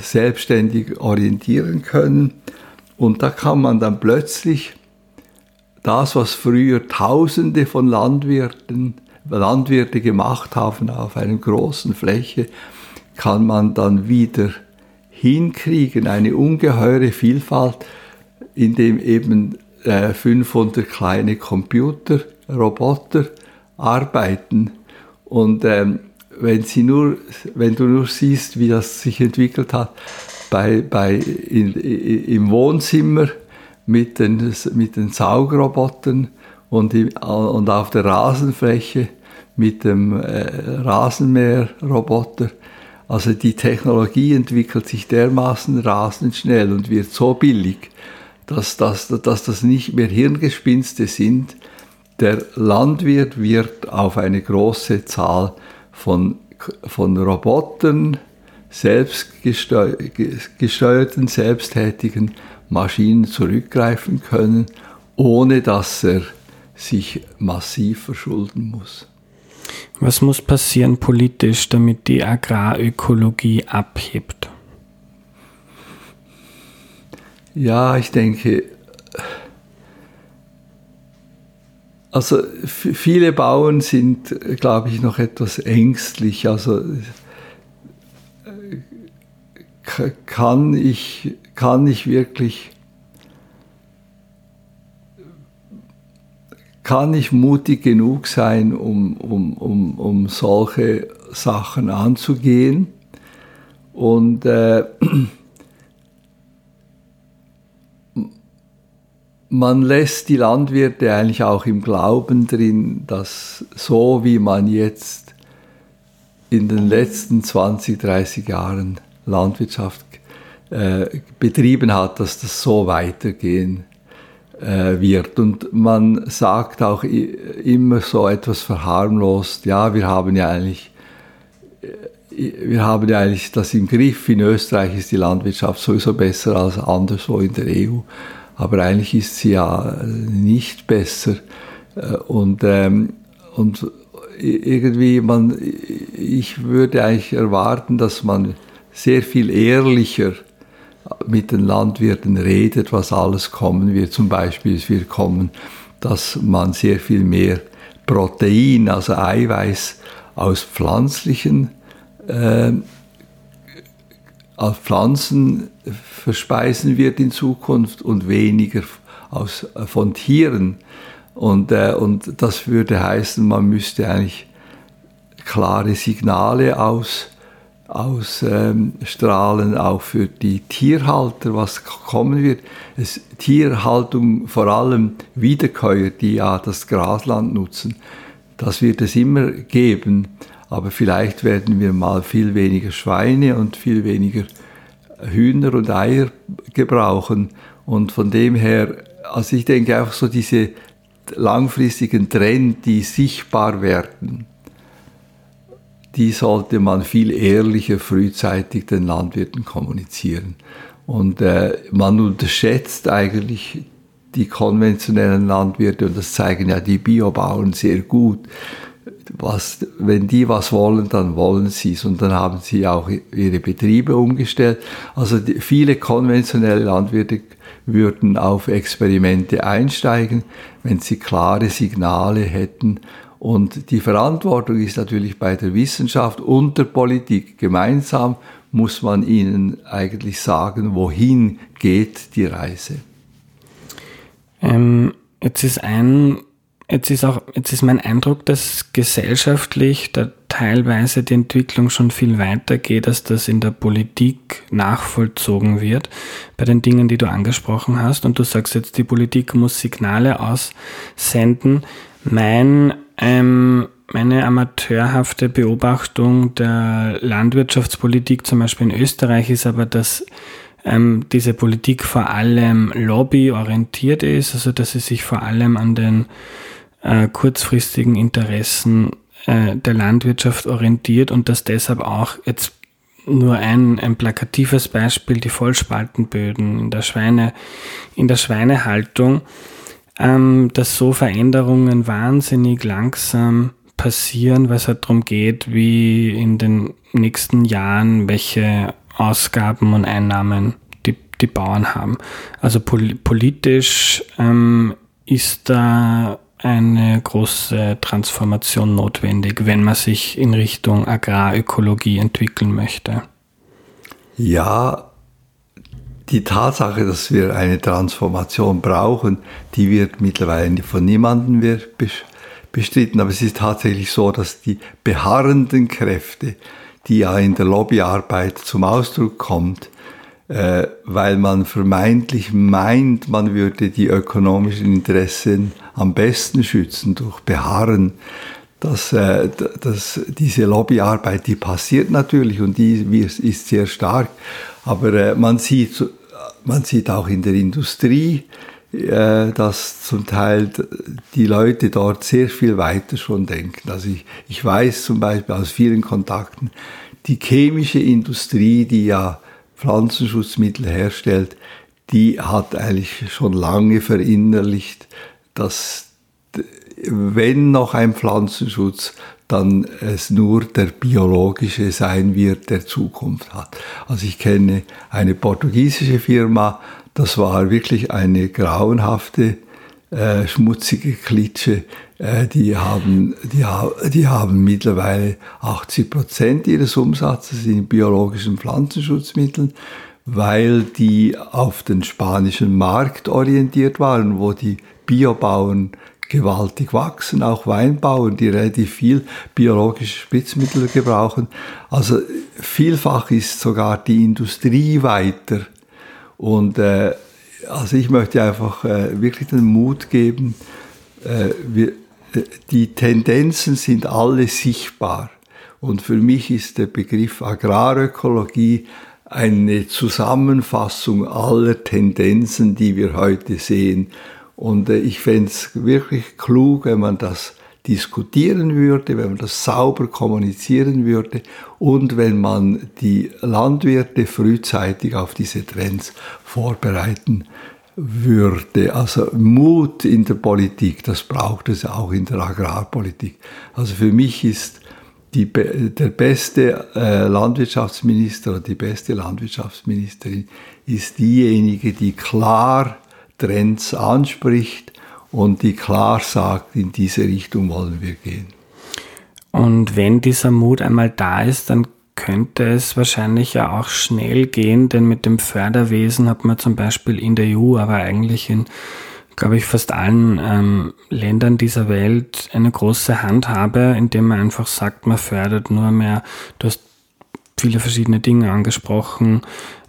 selbstständig orientieren können. Und da kann man dann plötzlich das, was früher Tausende von Landwirten, Landwirte gemacht haben auf einer großen Fläche, kann man dann wieder hinkriegen, eine ungeheure Vielfalt, indem eben äh, 500 kleine Computer, Roboter arbeiten und ähm, wenn, sie nur, wenn du nur siehst, wie das sich entwickelt hat, bei, bei, in, im Wohnzimmer mit den, mit den Saugrobotern und, im, und auf der Rasenfläche mit dem äh, Rasenmäherroboter. Also die Technologie entwickelt sich dermaßen rasend schnell und wird so billig, dass, dass, dass das nicht mehr Hirngespinste sind, der Landwirt wird auf eine große Zahl von, von Robotern, selbstgesteuerten, selbsttätigen Maschinen zurückgreifen können, ohne dass er sich massiv verschulden muss. Was muss passieren politisch, damit die Agrarökologie abhebt? Ja, ich denke, Also viele Bauern sind, glaube ich, noch etwas ängstlich. Also äh, kann ich, kann ich wirklich, kann ich mutig genug sein, um, um, um, um solche Sachen anzugehen? Und äh, man lässt die Landwirte eigentlich auch im Glauben drin, dass so wie man jetzt in den letzten 20, 30 Jahren Landwirtschaft äh, betrieben hat, dass das so weitergehen äh, wird. Und man sagt auch immer so etwas verharmlost, ja, wir haben ja eigentlich wir haben ja eigentlich das im Griff. In Österreich ist die Landwirtschaft sowieso besser als anderswo in der EU. Aber eigentlich ist sie ja nicht besser. Äh, und, ähm, und irgendwie, man, ich würde eigentlich erwarten, dass man sehr viel ehrlicher mit den Landwirten redet, was alles kommen wird. Zum Beispiel, es wird kommen, dass man sehr viel mehr Protein, also Eiweiß aus pflanzlichen äh, aus Pflanzen verspeisen wird in Zukunft und weniger aus, äh, von Tieren. Und, äh, und das würde heißen, man müsste eigentlich klare Signale aus, ausstrahlen, ähm, auch für die Tierhalter, was kommen wird. Es, Tierhaltung, vor allem Wiederkäuer, die ja das Grasland nutzen, das wird es immer geben aber vielleicht werden wir mal viel weniger Schweine und viel weniger Hühner und Eier gebrauchen. Und von dem her, also ich denke auch so diese langfristigen Trends, die sichtbar werden, die sollte man viel ehrlicher frühzeitig den Landwirten kommunizieren. Und äh, man unterschätzt eigentlich die konventionellen Landwirte und das zeigen ja die Biobauern sehr gut was, wenn die was wollen, dann wollen sie es. Und dann haben sie auch ihre Betriebe umgestellt. Also die, viele konventionelle Landwirte würden auf Experimente einsteigen, wenn sie klare Signale hätten. Und die Verantwortung ist natürlich bei der Wissenschaft und der Politik. Gemeinsam muss man ihnen eigentlich sagen, wohin geht die Reise. Ähm, jetzt ist ein Jetzt ist auch, jetzt ist mein Eindruck, dass gesellschaftlich da teilweise die Entwicklung schon viel weiter geht, als das in der Politik nachvollzogen wird bei den Dingen, die du angesprochen hast. Und du sagst jetzt, die Politik muss Signale aussenden. Mein, ähm, meine amateurhafte Beobachtung der Landwirtschaftspolitik zum Beispiel in Österreich ist aber, dass ähm, diese Politik vor allem lobbyorientiert ist, also dass sie sich vor allem an den äh, kurzfristigen Interessen äh, der Landwirtschaft orientiert und dass deshalb auch jetzt nur ein, ein plakatives Beispiel, die Vollspaltenböden in der Schweine, in der Schweinehaltung, ähm, dass so Veränderungen wahnsinnig langsam passieren, weil es halt darum geht, wie in den nächsten Jahren welche Ausgaben und Einnahmen die, die Bauern haben. Also pol politisch ähm, ist da eine große Transformation notwendig, wenn man sich in Richtung Agrarökologie entwickeln möchte? Ja, die Tatsache, dass wir eine Transformation brauchen, die wird mittlerweile von niemandem bestritten. Aber es ist tatsächlich so, dass die beharrenden Kräfte, die ja in der Lobbyarbeit zum Ausdruck kommt, äh, weil man vermeintlich meint, man würde die ökonomischen Interessen am besten schützen durch Beharren. Dass, äh, dass diese Lobbyarbeit, die passiert natürlich und die ist sehr stark, aber äh, man, sieht, man sieht auch in der Industrie, äh, dass zum Teil die Leute dort sehr viel weiter schon denken. Also ich, ich weiß zum Beispiel aus vielen Kontakten, die chemische Industrie, die ja Pflanzenschutzmittel herstellt, die hat eigentlich schon lange verinnerlicht, dass wenn noch ein Pflanzenschutz, dann es nur der biologische sein wird, der Zukunft hat. Also ich kenne eine portugiesische Firma, das war wirklich eine grauenhafte, äh, schmutzige Klitsche. Äh, die, haben, die, die haben mittlerweile 80 Prozent ihres Umsatzes in biologischen Pflanzenschutzmitteln, weil die auf den spanischen Markt orientiert waren, wo die Biobauern gewaltig wachsen, auch Weinbauern, die relativ viel biologische Spritzmittel gebrauchen. Also vielfach ist sogar die Industrie weiter. Und äh, also ich möchte einfach äh, wirklich den Mut geben, äh, wir, die Tendenzen sind alle sichtbar. Und für mich ist der Begriff Agrarökologie eine Zusammenfassung aller Tendenzen, die wir heute sehen. Und äh, ich fände es wirklich klug, wenn man das diskutieren würde, wenn man das sauber kommunizieren würde und wenn man die Landwirte frühzeitig auf diese Trends vorbereiten würde. Also Mut in der Politik, das braucht es auch in der Agrarpolitik. Also für mich ist die, der beste äh, Landwirtschaftsminister oder die beste Landwirtschaftsministerin ist diejenige, die klar Trends anspricht und die klar sagt, in diese Richtung wollen wir gehen. Und wenn dieser Mut einmal da ist, dann könnte es wahrscheinlich ja auch schnell gehen, denn mit dem Förderwesen hat man zum Beispiel in der EU, aber eigentlich in, glaube ich, fast allen ähm, Ländern dieser Welt eine große Handhabe, indem man einfach sagt, man fördert nur mehr, du hast viele verschiedene Dinge angesprochen,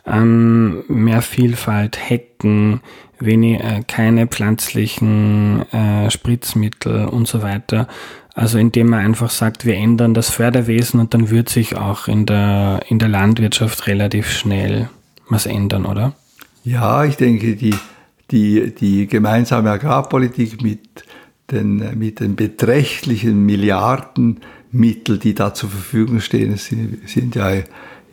ähm, mehr Vielfalt, Hecken, wenig, äh, keine pflanzlichen äh, Spritzmittel und so weiter. Also indem man einfach sagt, wir ändern das Förderwesen und dann wird sich auch in der, in der Landwirtschaft relativ schnell was ändern, oder? Ja, ich denke, die, die, die gemeinsame Agrarpolitik mit den, mit den beträchtlichen Milliardenmitteln, die da zur Verfügung stehen, sind, sind ja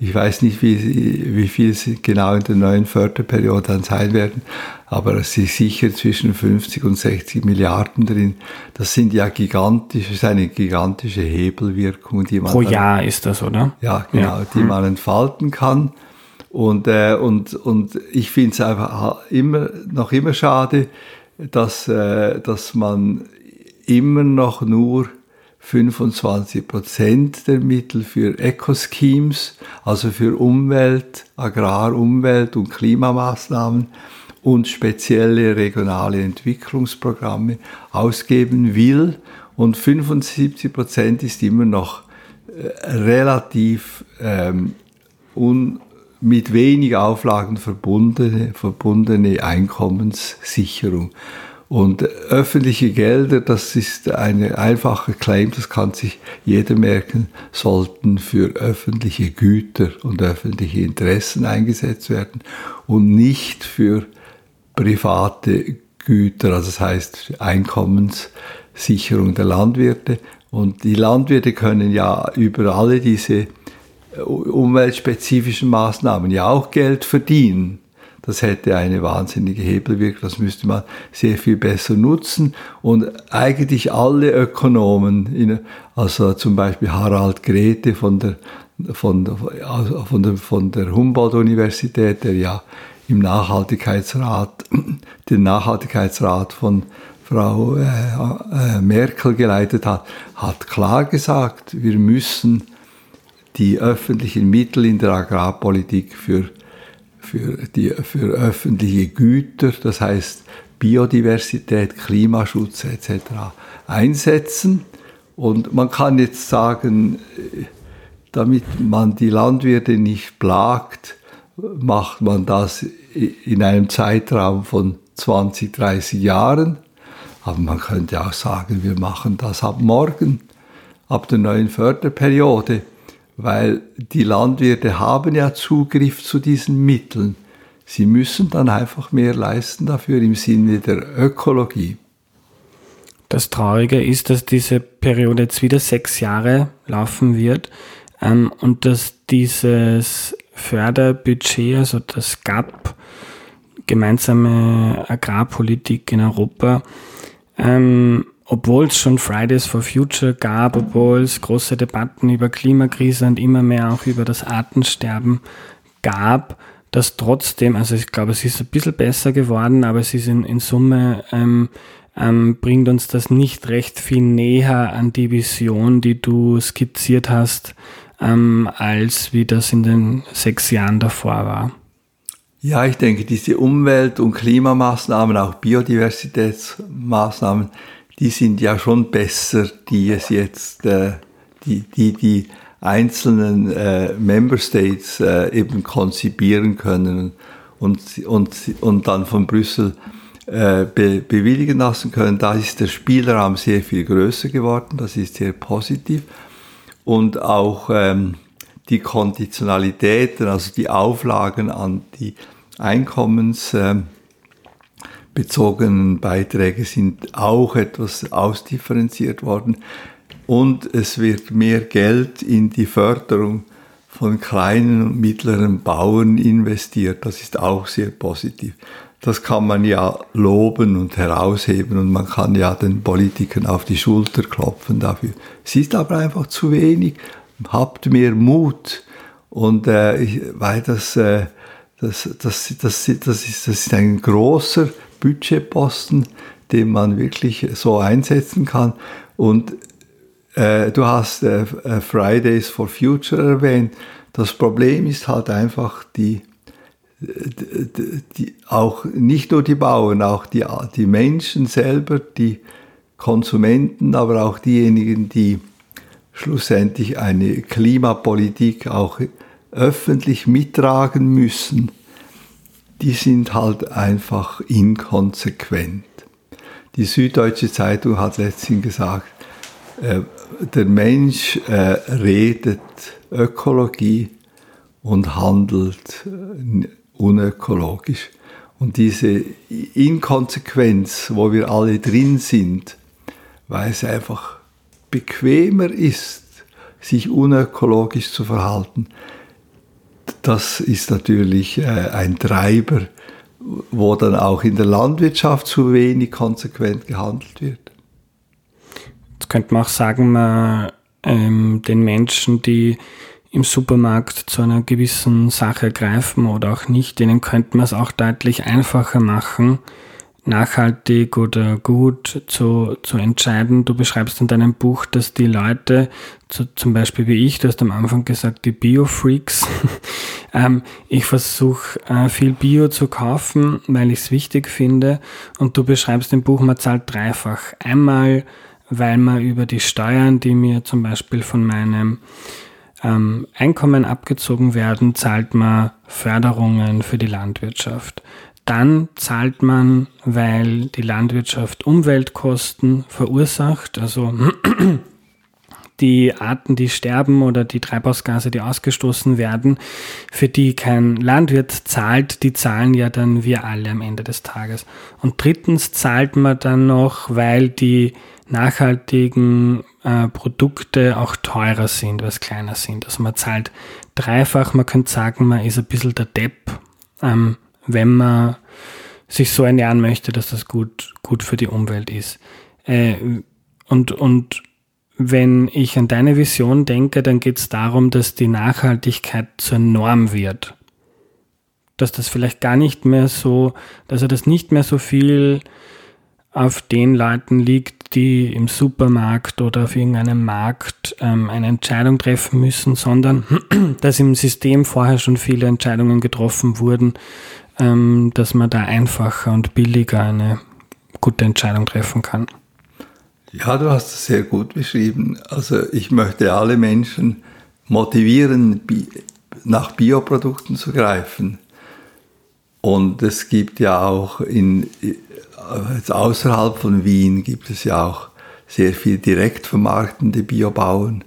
ich weiß nicht, wie, wie viel es genau in der neuen Förderperiode dann sein werden, aber es ist sicher zwischen 50 und 60 Milliarden drin. Das sind ja gigantische, ist eine gigantische Hebelwirkung, die man. Pro Jahr ist das, oder? Ja, genau, ja. die hm. man entfalten kann. Und, äh, und, und ich finde es einfach immer, noch immer schade, dass, äh, dass man immer noch nur 25 Prozent der Mittel für Eco-Schemes, also für Umwelt, Agrar-, Umwelt- und Klimamaßnahmen und spezielle regionale Entwicklungsprogramme ausgeben will. Und 75 Prozent ist immer noch äh, relativ ähm, un, mit wenig Auflagen verbundene, verbundene Einkommenssicherung. Und öffentliche Gelder, das ist eine einfache Claim, das kann sich jeder merken, sollten für öffentliche Güter und öffentliche Interessen eingesetzt werden und nicht für private Güter, also das heißt Einkommenssicherung der Landwirte. Und die Landwirte können ja über alle diese umweltspezifischen Maßnahmen ja auch Geld verdienen. Das hätte eine wahnsinnige Hebelwirkung, das müsste man sehr viel besser nutzen. Und eigentlich alle Ökonomen, also zum Beispiel Harald Grete von der, von, von der, von der Humboldt-Universität, der ja im Nachhaltigkeitsrat, den Nachhaltigkeitsrat von Frau äh, äh, Merkel geleitet hat, hat klar gesagt, wir müssen die öffentlichen Mittel in der Agrarpolitik für für, die, für öffentliche Güter, das heißt Biodiversität, Klimaschutz etc. einsetzen. Und man kann jetzt sagen, damit man die Landwirte nicht plagt, macht man das in einem Zeitraum von 20, 30 Jahren. Aber man könnte auch sagen, wir machen das ab morgen, ab der neuen Förderperiode weil die Landwirte haben ja Zugriff zu diesen Mitteln. Sie müssen dann einfach mehr leisten dafür im Sinne der Ökologie. Das Traurige ist, dass diese Periode jetzt wieder sechs Jahre laufen wird ähm, und dass dieses Förderbudget, also das GAP, gemeinsame Agrarpolitik in Europa, ähm, obwohl es schon Fridays for Future gab, obwohl es große Debatten über Klimakrise und immer mehr auch über das Artensterben gab, dass trotzdem, also ich glaube, es ist ein bisschen besser geworden, aber es ist in, in Summe, ähm, ähm, bringt uns das nicht recht viel näher an die Vision, die du skizziert hast, ähm, als wie das in den sechs Jahren davor war. Ja, ich denke, diese Umwelt- und Klimamaßnahmen, auch Biodiversitätsmaßnahmen, die sind ja schon besser, die es jetzt, äh, die, die, die einzelnen äh, Member States äh, eben konzipieren können und, und, und dann von Brüssel be, bewilligen lassen können. Da ist der Spielraum sehr viel größer geworden, das ist sehr positiv. Und auch ähm, die Konditionalitäten, also die Auflagen an die Einkommens... Bezogenen Beiträge sind auch etwas ausdifferenziert worden und es wird mehr Geld in die Förderung von kleinen und mittleren Bauern investiert. Das ist auch sehr positiv. Das kann man ja loben und herausheben und man kann ja den Politikern auf die Schulter klopfen dafür. Es ist aber einfach zu wenig. Habt mehr Mut. Und äh, weil das, äh, das, das, das, das, ist, das ist ein großer Budgetposten, den man wirklich so einsetzen kann. Und äh, du hast äh, äh, Fridays for Future erwähnt. Das Problem ist halt einfach die, die, die, auch nicht nur die Bauern, auch die, die Menschen selber, die Konsumenten, aber auch diejenigen, die schlussendlich eine Klimapolitik auch öffentlich mittragen müssen, die sind halt einfach inkonsequent. Die Süddeutsche Zeitung hat letztens gesagt, äh, der Mensch äh, redet Ökologie und handelt äh, unökologisch. Und diese Inkonsequenz, wo wir alle drin sind, weil es einfach bequemer ist, sich unökologisch zu verhalten, das ist natürlich äh, ein Treiber, wo dann auch in der Landwirtschaft zu wenig konsequent gehandelt wird. Jetzt könnte man auch sagen, man ähm, den Menschen, die im Supermarkt zu einer gewissen Sache greifen oder auch nicht, denen könnte man es auch deutlich einfacher machen, nachhaltig oder gut zu, zu entscheiden. Du beschreibst in deinem Buch, dass die Leute, so zum Beispiel wie ich, du hast am Anfang gesagt, die Bio-Freaks, ähm, ich versuche äh, viel Bio zu kaufen, weil ich es wichtig finde. Und du beschreibst im Buch, man zahlt dreifach. Einmal, weil man über die Steuern, die mir zum Beispiel von meinem ähm, Einkommen abgezogen werden, zahlt man Förderungen für die Landwirtschaft. Dann zahlt man, weil die Landwirtschaft Umweltkosten verursacht, also die Arten, die sterben oder die Treibhausgase, die ausgestoßen werden, für die kein Landwirt zahlt, die zahlen ja dann wir alle am Ende des Tages. Und drittens zahlt man dann noch, weil die nachhaltigen äh, Produkte auch teurer sind, was kleiner sind. Also man zahlt dreifach, man könnte sagen, man ist ein bisschen der Depp, ähm, wenn man sich so ernähren möchte, dass das gut, gut für die Umwelt ist. Äh, und, und wenn ich an deine Vision denke, dann geht es darum, dass die Nachhaltigkeit zur Norm wird. Dass das vielleicht gar nicht mehr so, dass er das nicht mehr so viel auf den Leuten liegt, die im Supermarkt oder auf irgendeinem Markt ähm, eine Entscheidung treffen müssen, sondern dass im System vorher schon viele Entscheidungen getroffen wurden, ähm, dass man da einfacher und billiger eine gute Entscheidung treffen kann. Ja, du hast es sehr gut beschrieben. Also ich möchte alle Menschen motivieren, nach Bioprodukten zu greifen. Und es gibt ja auch in, jetzt außerhalb von Wien gibt es ja auch sehr viel direkt vermarktende Biobauern,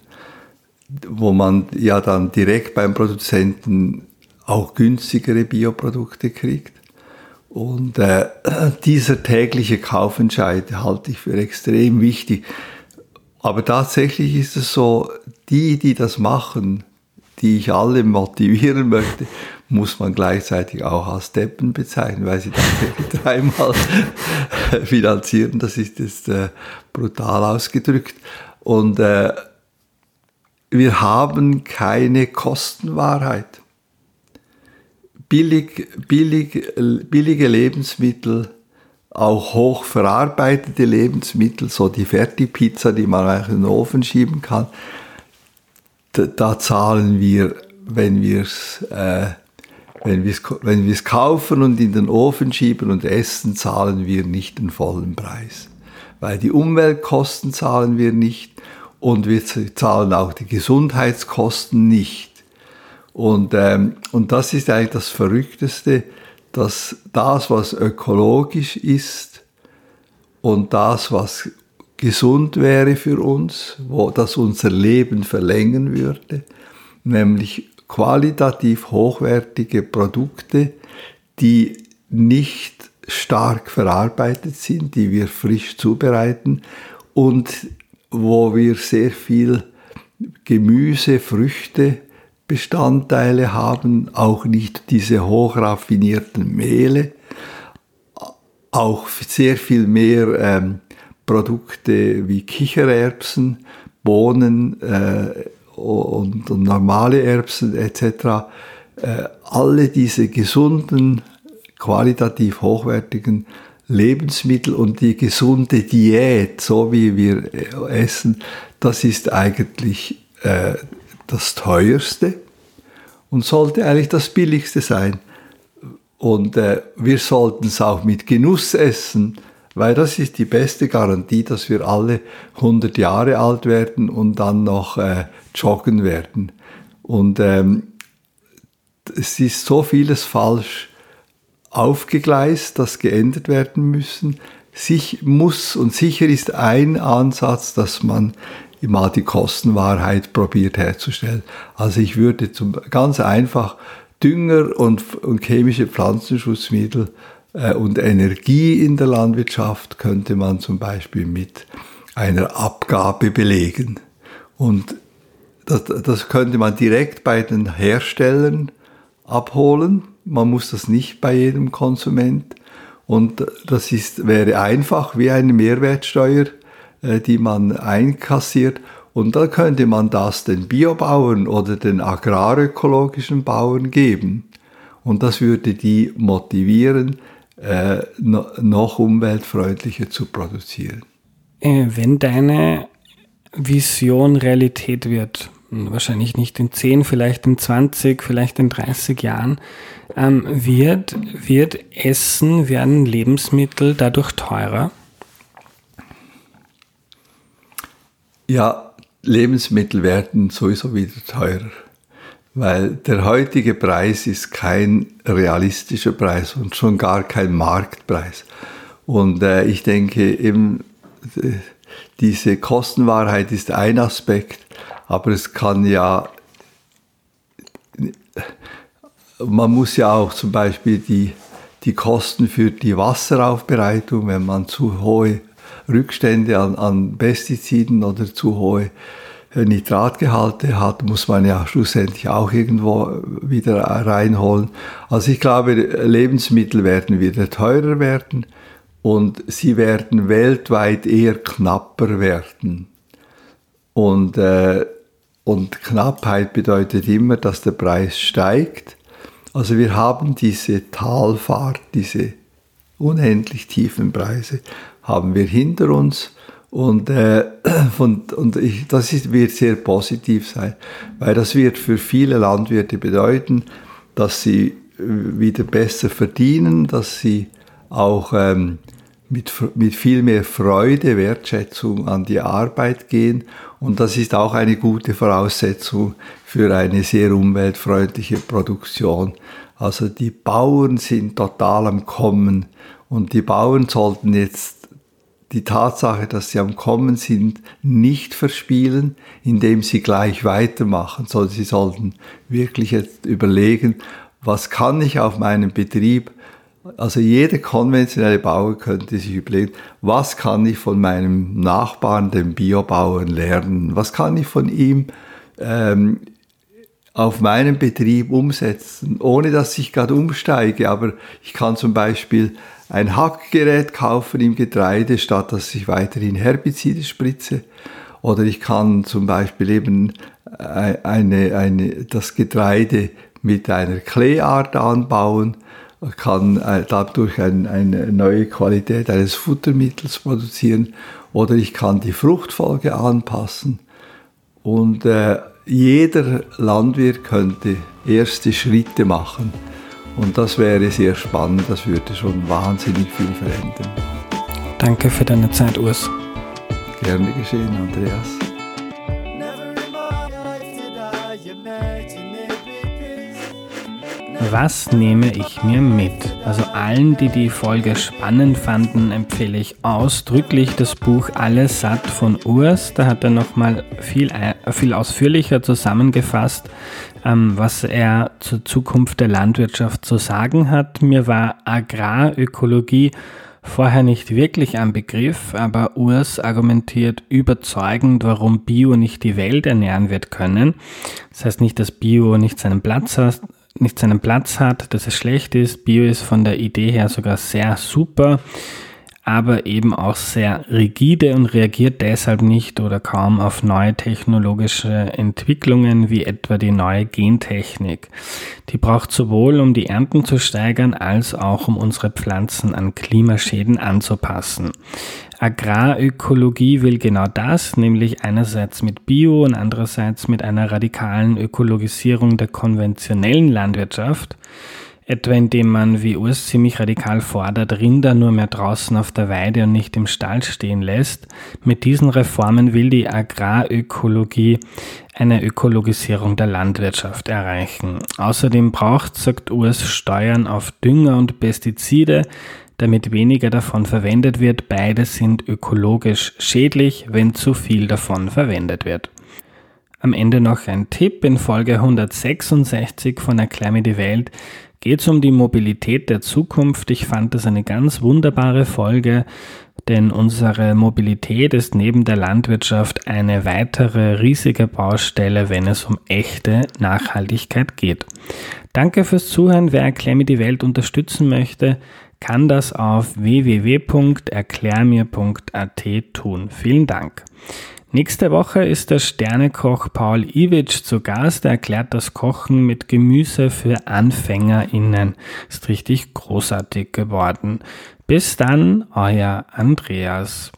wo man ja dann direkt beim Produzenten auch günstigere Bioprodukte kriegt. Und äh, dieser tägliche Kaufentscheid halte ich für extrem wichtig. Aber tatsächlich ist es so, die, die das machen, die ich alle motivieren möchte, muss man gleichzeitig auch als Deppen bezeichnen, weil sie dann dreimal finanzieren. Das ist jetzt äh, brutal ausgedrückt. Und äh, wir haben keine Kostenwahrheit. Billig, billig, billige Lebensmittel, auch hoch verarbeitete Lebensmittel, so die Fertigpizza, die man eigentlich in den Ofen schieben kann, da, da zahlen wir, wenn wir es äh, wenn wenn kaufen und in den Ofen schieben und essen, zahlen wir nicht den vollen Preis. Weil die Umweltkosten zahlen wir nicht und wir zahlen auch die Gesundheitskosten nicht. Und, ähm, und das ist eigentlich das Verrückteste, dass das, was ökologisch ist und das, was gesund wäre für uns, wo das unser Leben verlängern würde, nämlich qualitativ hochwertige Produkte, die nicht stark verarbeitet sind, die wir frisch zubereiten und wo wir sehr viel Gemüse, Früchte, Bestandteile haben, auch nicht diese hochraffinierten Mehle, auch sehr viel mehr ähm, Produkte wie Kichererbsen, Bohnen äh, und, und, normale Erbsen etc. Äh, alle diese gesunden, qualitativ hochwertigen Lebensmittel und die gesunde Diät, so wie wir äh, essen, das ist eigentlich äh, das teuerste und sollte eigentlich das billigste sein. Und äh, wir sollten es auch mit Genuss essen, weil das ist die beste Garantie, dass wir alle 100 Jahre alt werden und dann noch äh, joggen werden. Und ähm, es ist so vieles falsch aufgegleist, das geändert werden müssen. Sich muss und sicher ist ein Ansatz, dass man mal die Kostenwahrheit probiert herzustellen. Also ich würde zum, ganz einfach Dünger und, und chemische Pflanzenschutzmittel äh, und Energie in der Landwirtschaft könnte man zum Beispiel mit einer Abgabe belegen. Und das, das könnte man direkt bei den Herstellern abholen. Man muss das nicht bei jedem Konsument. Und das ist, wäre einfach wie eine Mehrwertsteuer die man einkassiert. Und da könnte man das den Biobauern oder den agrarökologischen Bauern geben. Und das würde die motivieren, äh, noch umweltfreundlicher zu produzieren. Äh, wenn deine Vision Realität wird, wahrscheinlich nicht in 10, vielleicht in 20, vielleicht in 30 Jahren, ähm, wird, wird Essen, werden Lebensmittel dadurch teurer? Ja, Lebensmittel werden sowieso wieder teurer, weil der heutige Preis ist kein realistischer Preis und schon gar kein Marktpreis. Und äh, ich denke eben, äh, diese Kostenwahrheit ist ein Aspekt, aber es kann ja, man muss ja auch zum Beispiel die, die Kosten für die Wasseraufbereitung, wenn man zu hohe Rückstände an, an Pestiziden oder zu hohe äh, Nitratgehalte hat, muss man ja schlussendlich auch irgendwo wieder reinholen. Also ich glaube, Lebensmittel werden wieder teurer werden und sie werden weltweit eher knapper werden. Und, äh, und Knappheit bedeutet immer, dass der Preis steigt. Also wir haben diese Talfahrt, diese unendlich tiefen Preise haben wir hinter uns. Und, äh, von, und ich, das ist, wird sehr positiv sein, weil das wird für viele Landwirte bedeuten, dass sie äh, wieder besser verdienen, dass sie auch ähm, mit, mit viel mehr Freude, Wertschätzung an die Arbeit gehen. Und das ist auch eine gute Voraussetzung für eine sehr umweltfreundliche Produktion. Also die Bauern sind total am Kommen und die Bauern sollten jetzt die Tatsache, dass sie am Kommen sind, nicht verspielen, indem sie gleich weitermachen, sondern sie sollten wirklich jetzt überlegen, was kann ich auf meinem Betrieb, also jeder konventionelle Bauer könnte sich überlegen, was kann ich von meinem Nachbarn, dem Biobauern, lernen, was kann ich von ihm ähm, auf meinem Betrieb umsetzen, ohne dass ich gerade umsteige, aber ich kann zum Beispiel ein Hackgerät kaufen im Getreide, statt dass ich weiterhin Herbizide spritze. Oder ich kann zum Beispiel eben äh, eine, eine, das Getreide mit einer Kleeart anbauen, kann äh, dadurch ein, eine neue Qualität eines Futtermittels produzieren oder ich kann die Fruchtfolge anpassen. Und äh, jeder Landwirt könnte erste Schritte machen und das wäre sehr spannend, das würde schon wahnsinnig viel verändern. Danke für deine Zeit, Urs. Gerne geschehen, Andreas. Was nehme ich mir mit? Also allen, die die Folge spannend fanden, empfehle ich ausdrücklich das Buch Alles satt von Urs. Da hat er nochmal viel, viel ausführlicher zusammengefasst, ähm, was er zur Zukunft der Landwirtschaft zu sagen hat. Mir war Agrarökologie vorher nicht wirklich ein Begriff, aber Urs argumentiert überzeugend, warum Bio nicht die Welt ernähren wird können. Das heißt nicht, dass Bio nicht seinen Platz hat, nicht seinen Platz hat, dass es schlecht ist. Bio ist von der Idee her sogar sehr super aber eben auch sehr rigide und reagiert deshalb nicht oder kaum auf neue technologische Entwicklungen wie etwa die neue Gentechnik. Die braucht sowohl, um die Ernten zu steigern, als auch um unsere Pflanzen an Klimaschäden anzupassen. Agrarökologie will genau das, nämlich einerseits mit Bio und andererseits mit einer radikalen Ökologisierung der konventionellen Landwirtschaft etwa indem man, wie Urs ziemlich radikal fordert, Rinder nur mehr draußen auf der Weide und nicht im Stall stehen lässt. Mit diesen Reformen will die Agrarökologie eine Ökologisierung der Landwirtschaft erreichen. Außerdem braucht, sagt Urs, Steuern auf Dünger und Pestizide, damit weniger davon verwendet wird. Beide sind ökologisch schädlich, wenn zu viel davon verwendet wird. Am Ende noch ein Tipp. In Folge 166 von Erklär mir die Welt geht es um die Mobilität der Zukunft. Ich fand das eine ganz wunderbare Folge, denn unsere Mobilität ist neben der Landwirtschaft eine weitere riesige Baustelle, wenn es um echte Nachhaltigkeit geht. Danke fürs Zuhören. Wer Erklär mir die Welt unterstützen möchte, kann das auf www.erklärmir.at tun. Vielen Dank. Nächste Woche ist der Sternekoch Paul Iwitsch zu Gast. Er erklärt das Kochen mit Gemüse für AnfängerInnen. Ist richtig großartig geworden. Bis dann, euer Andreas.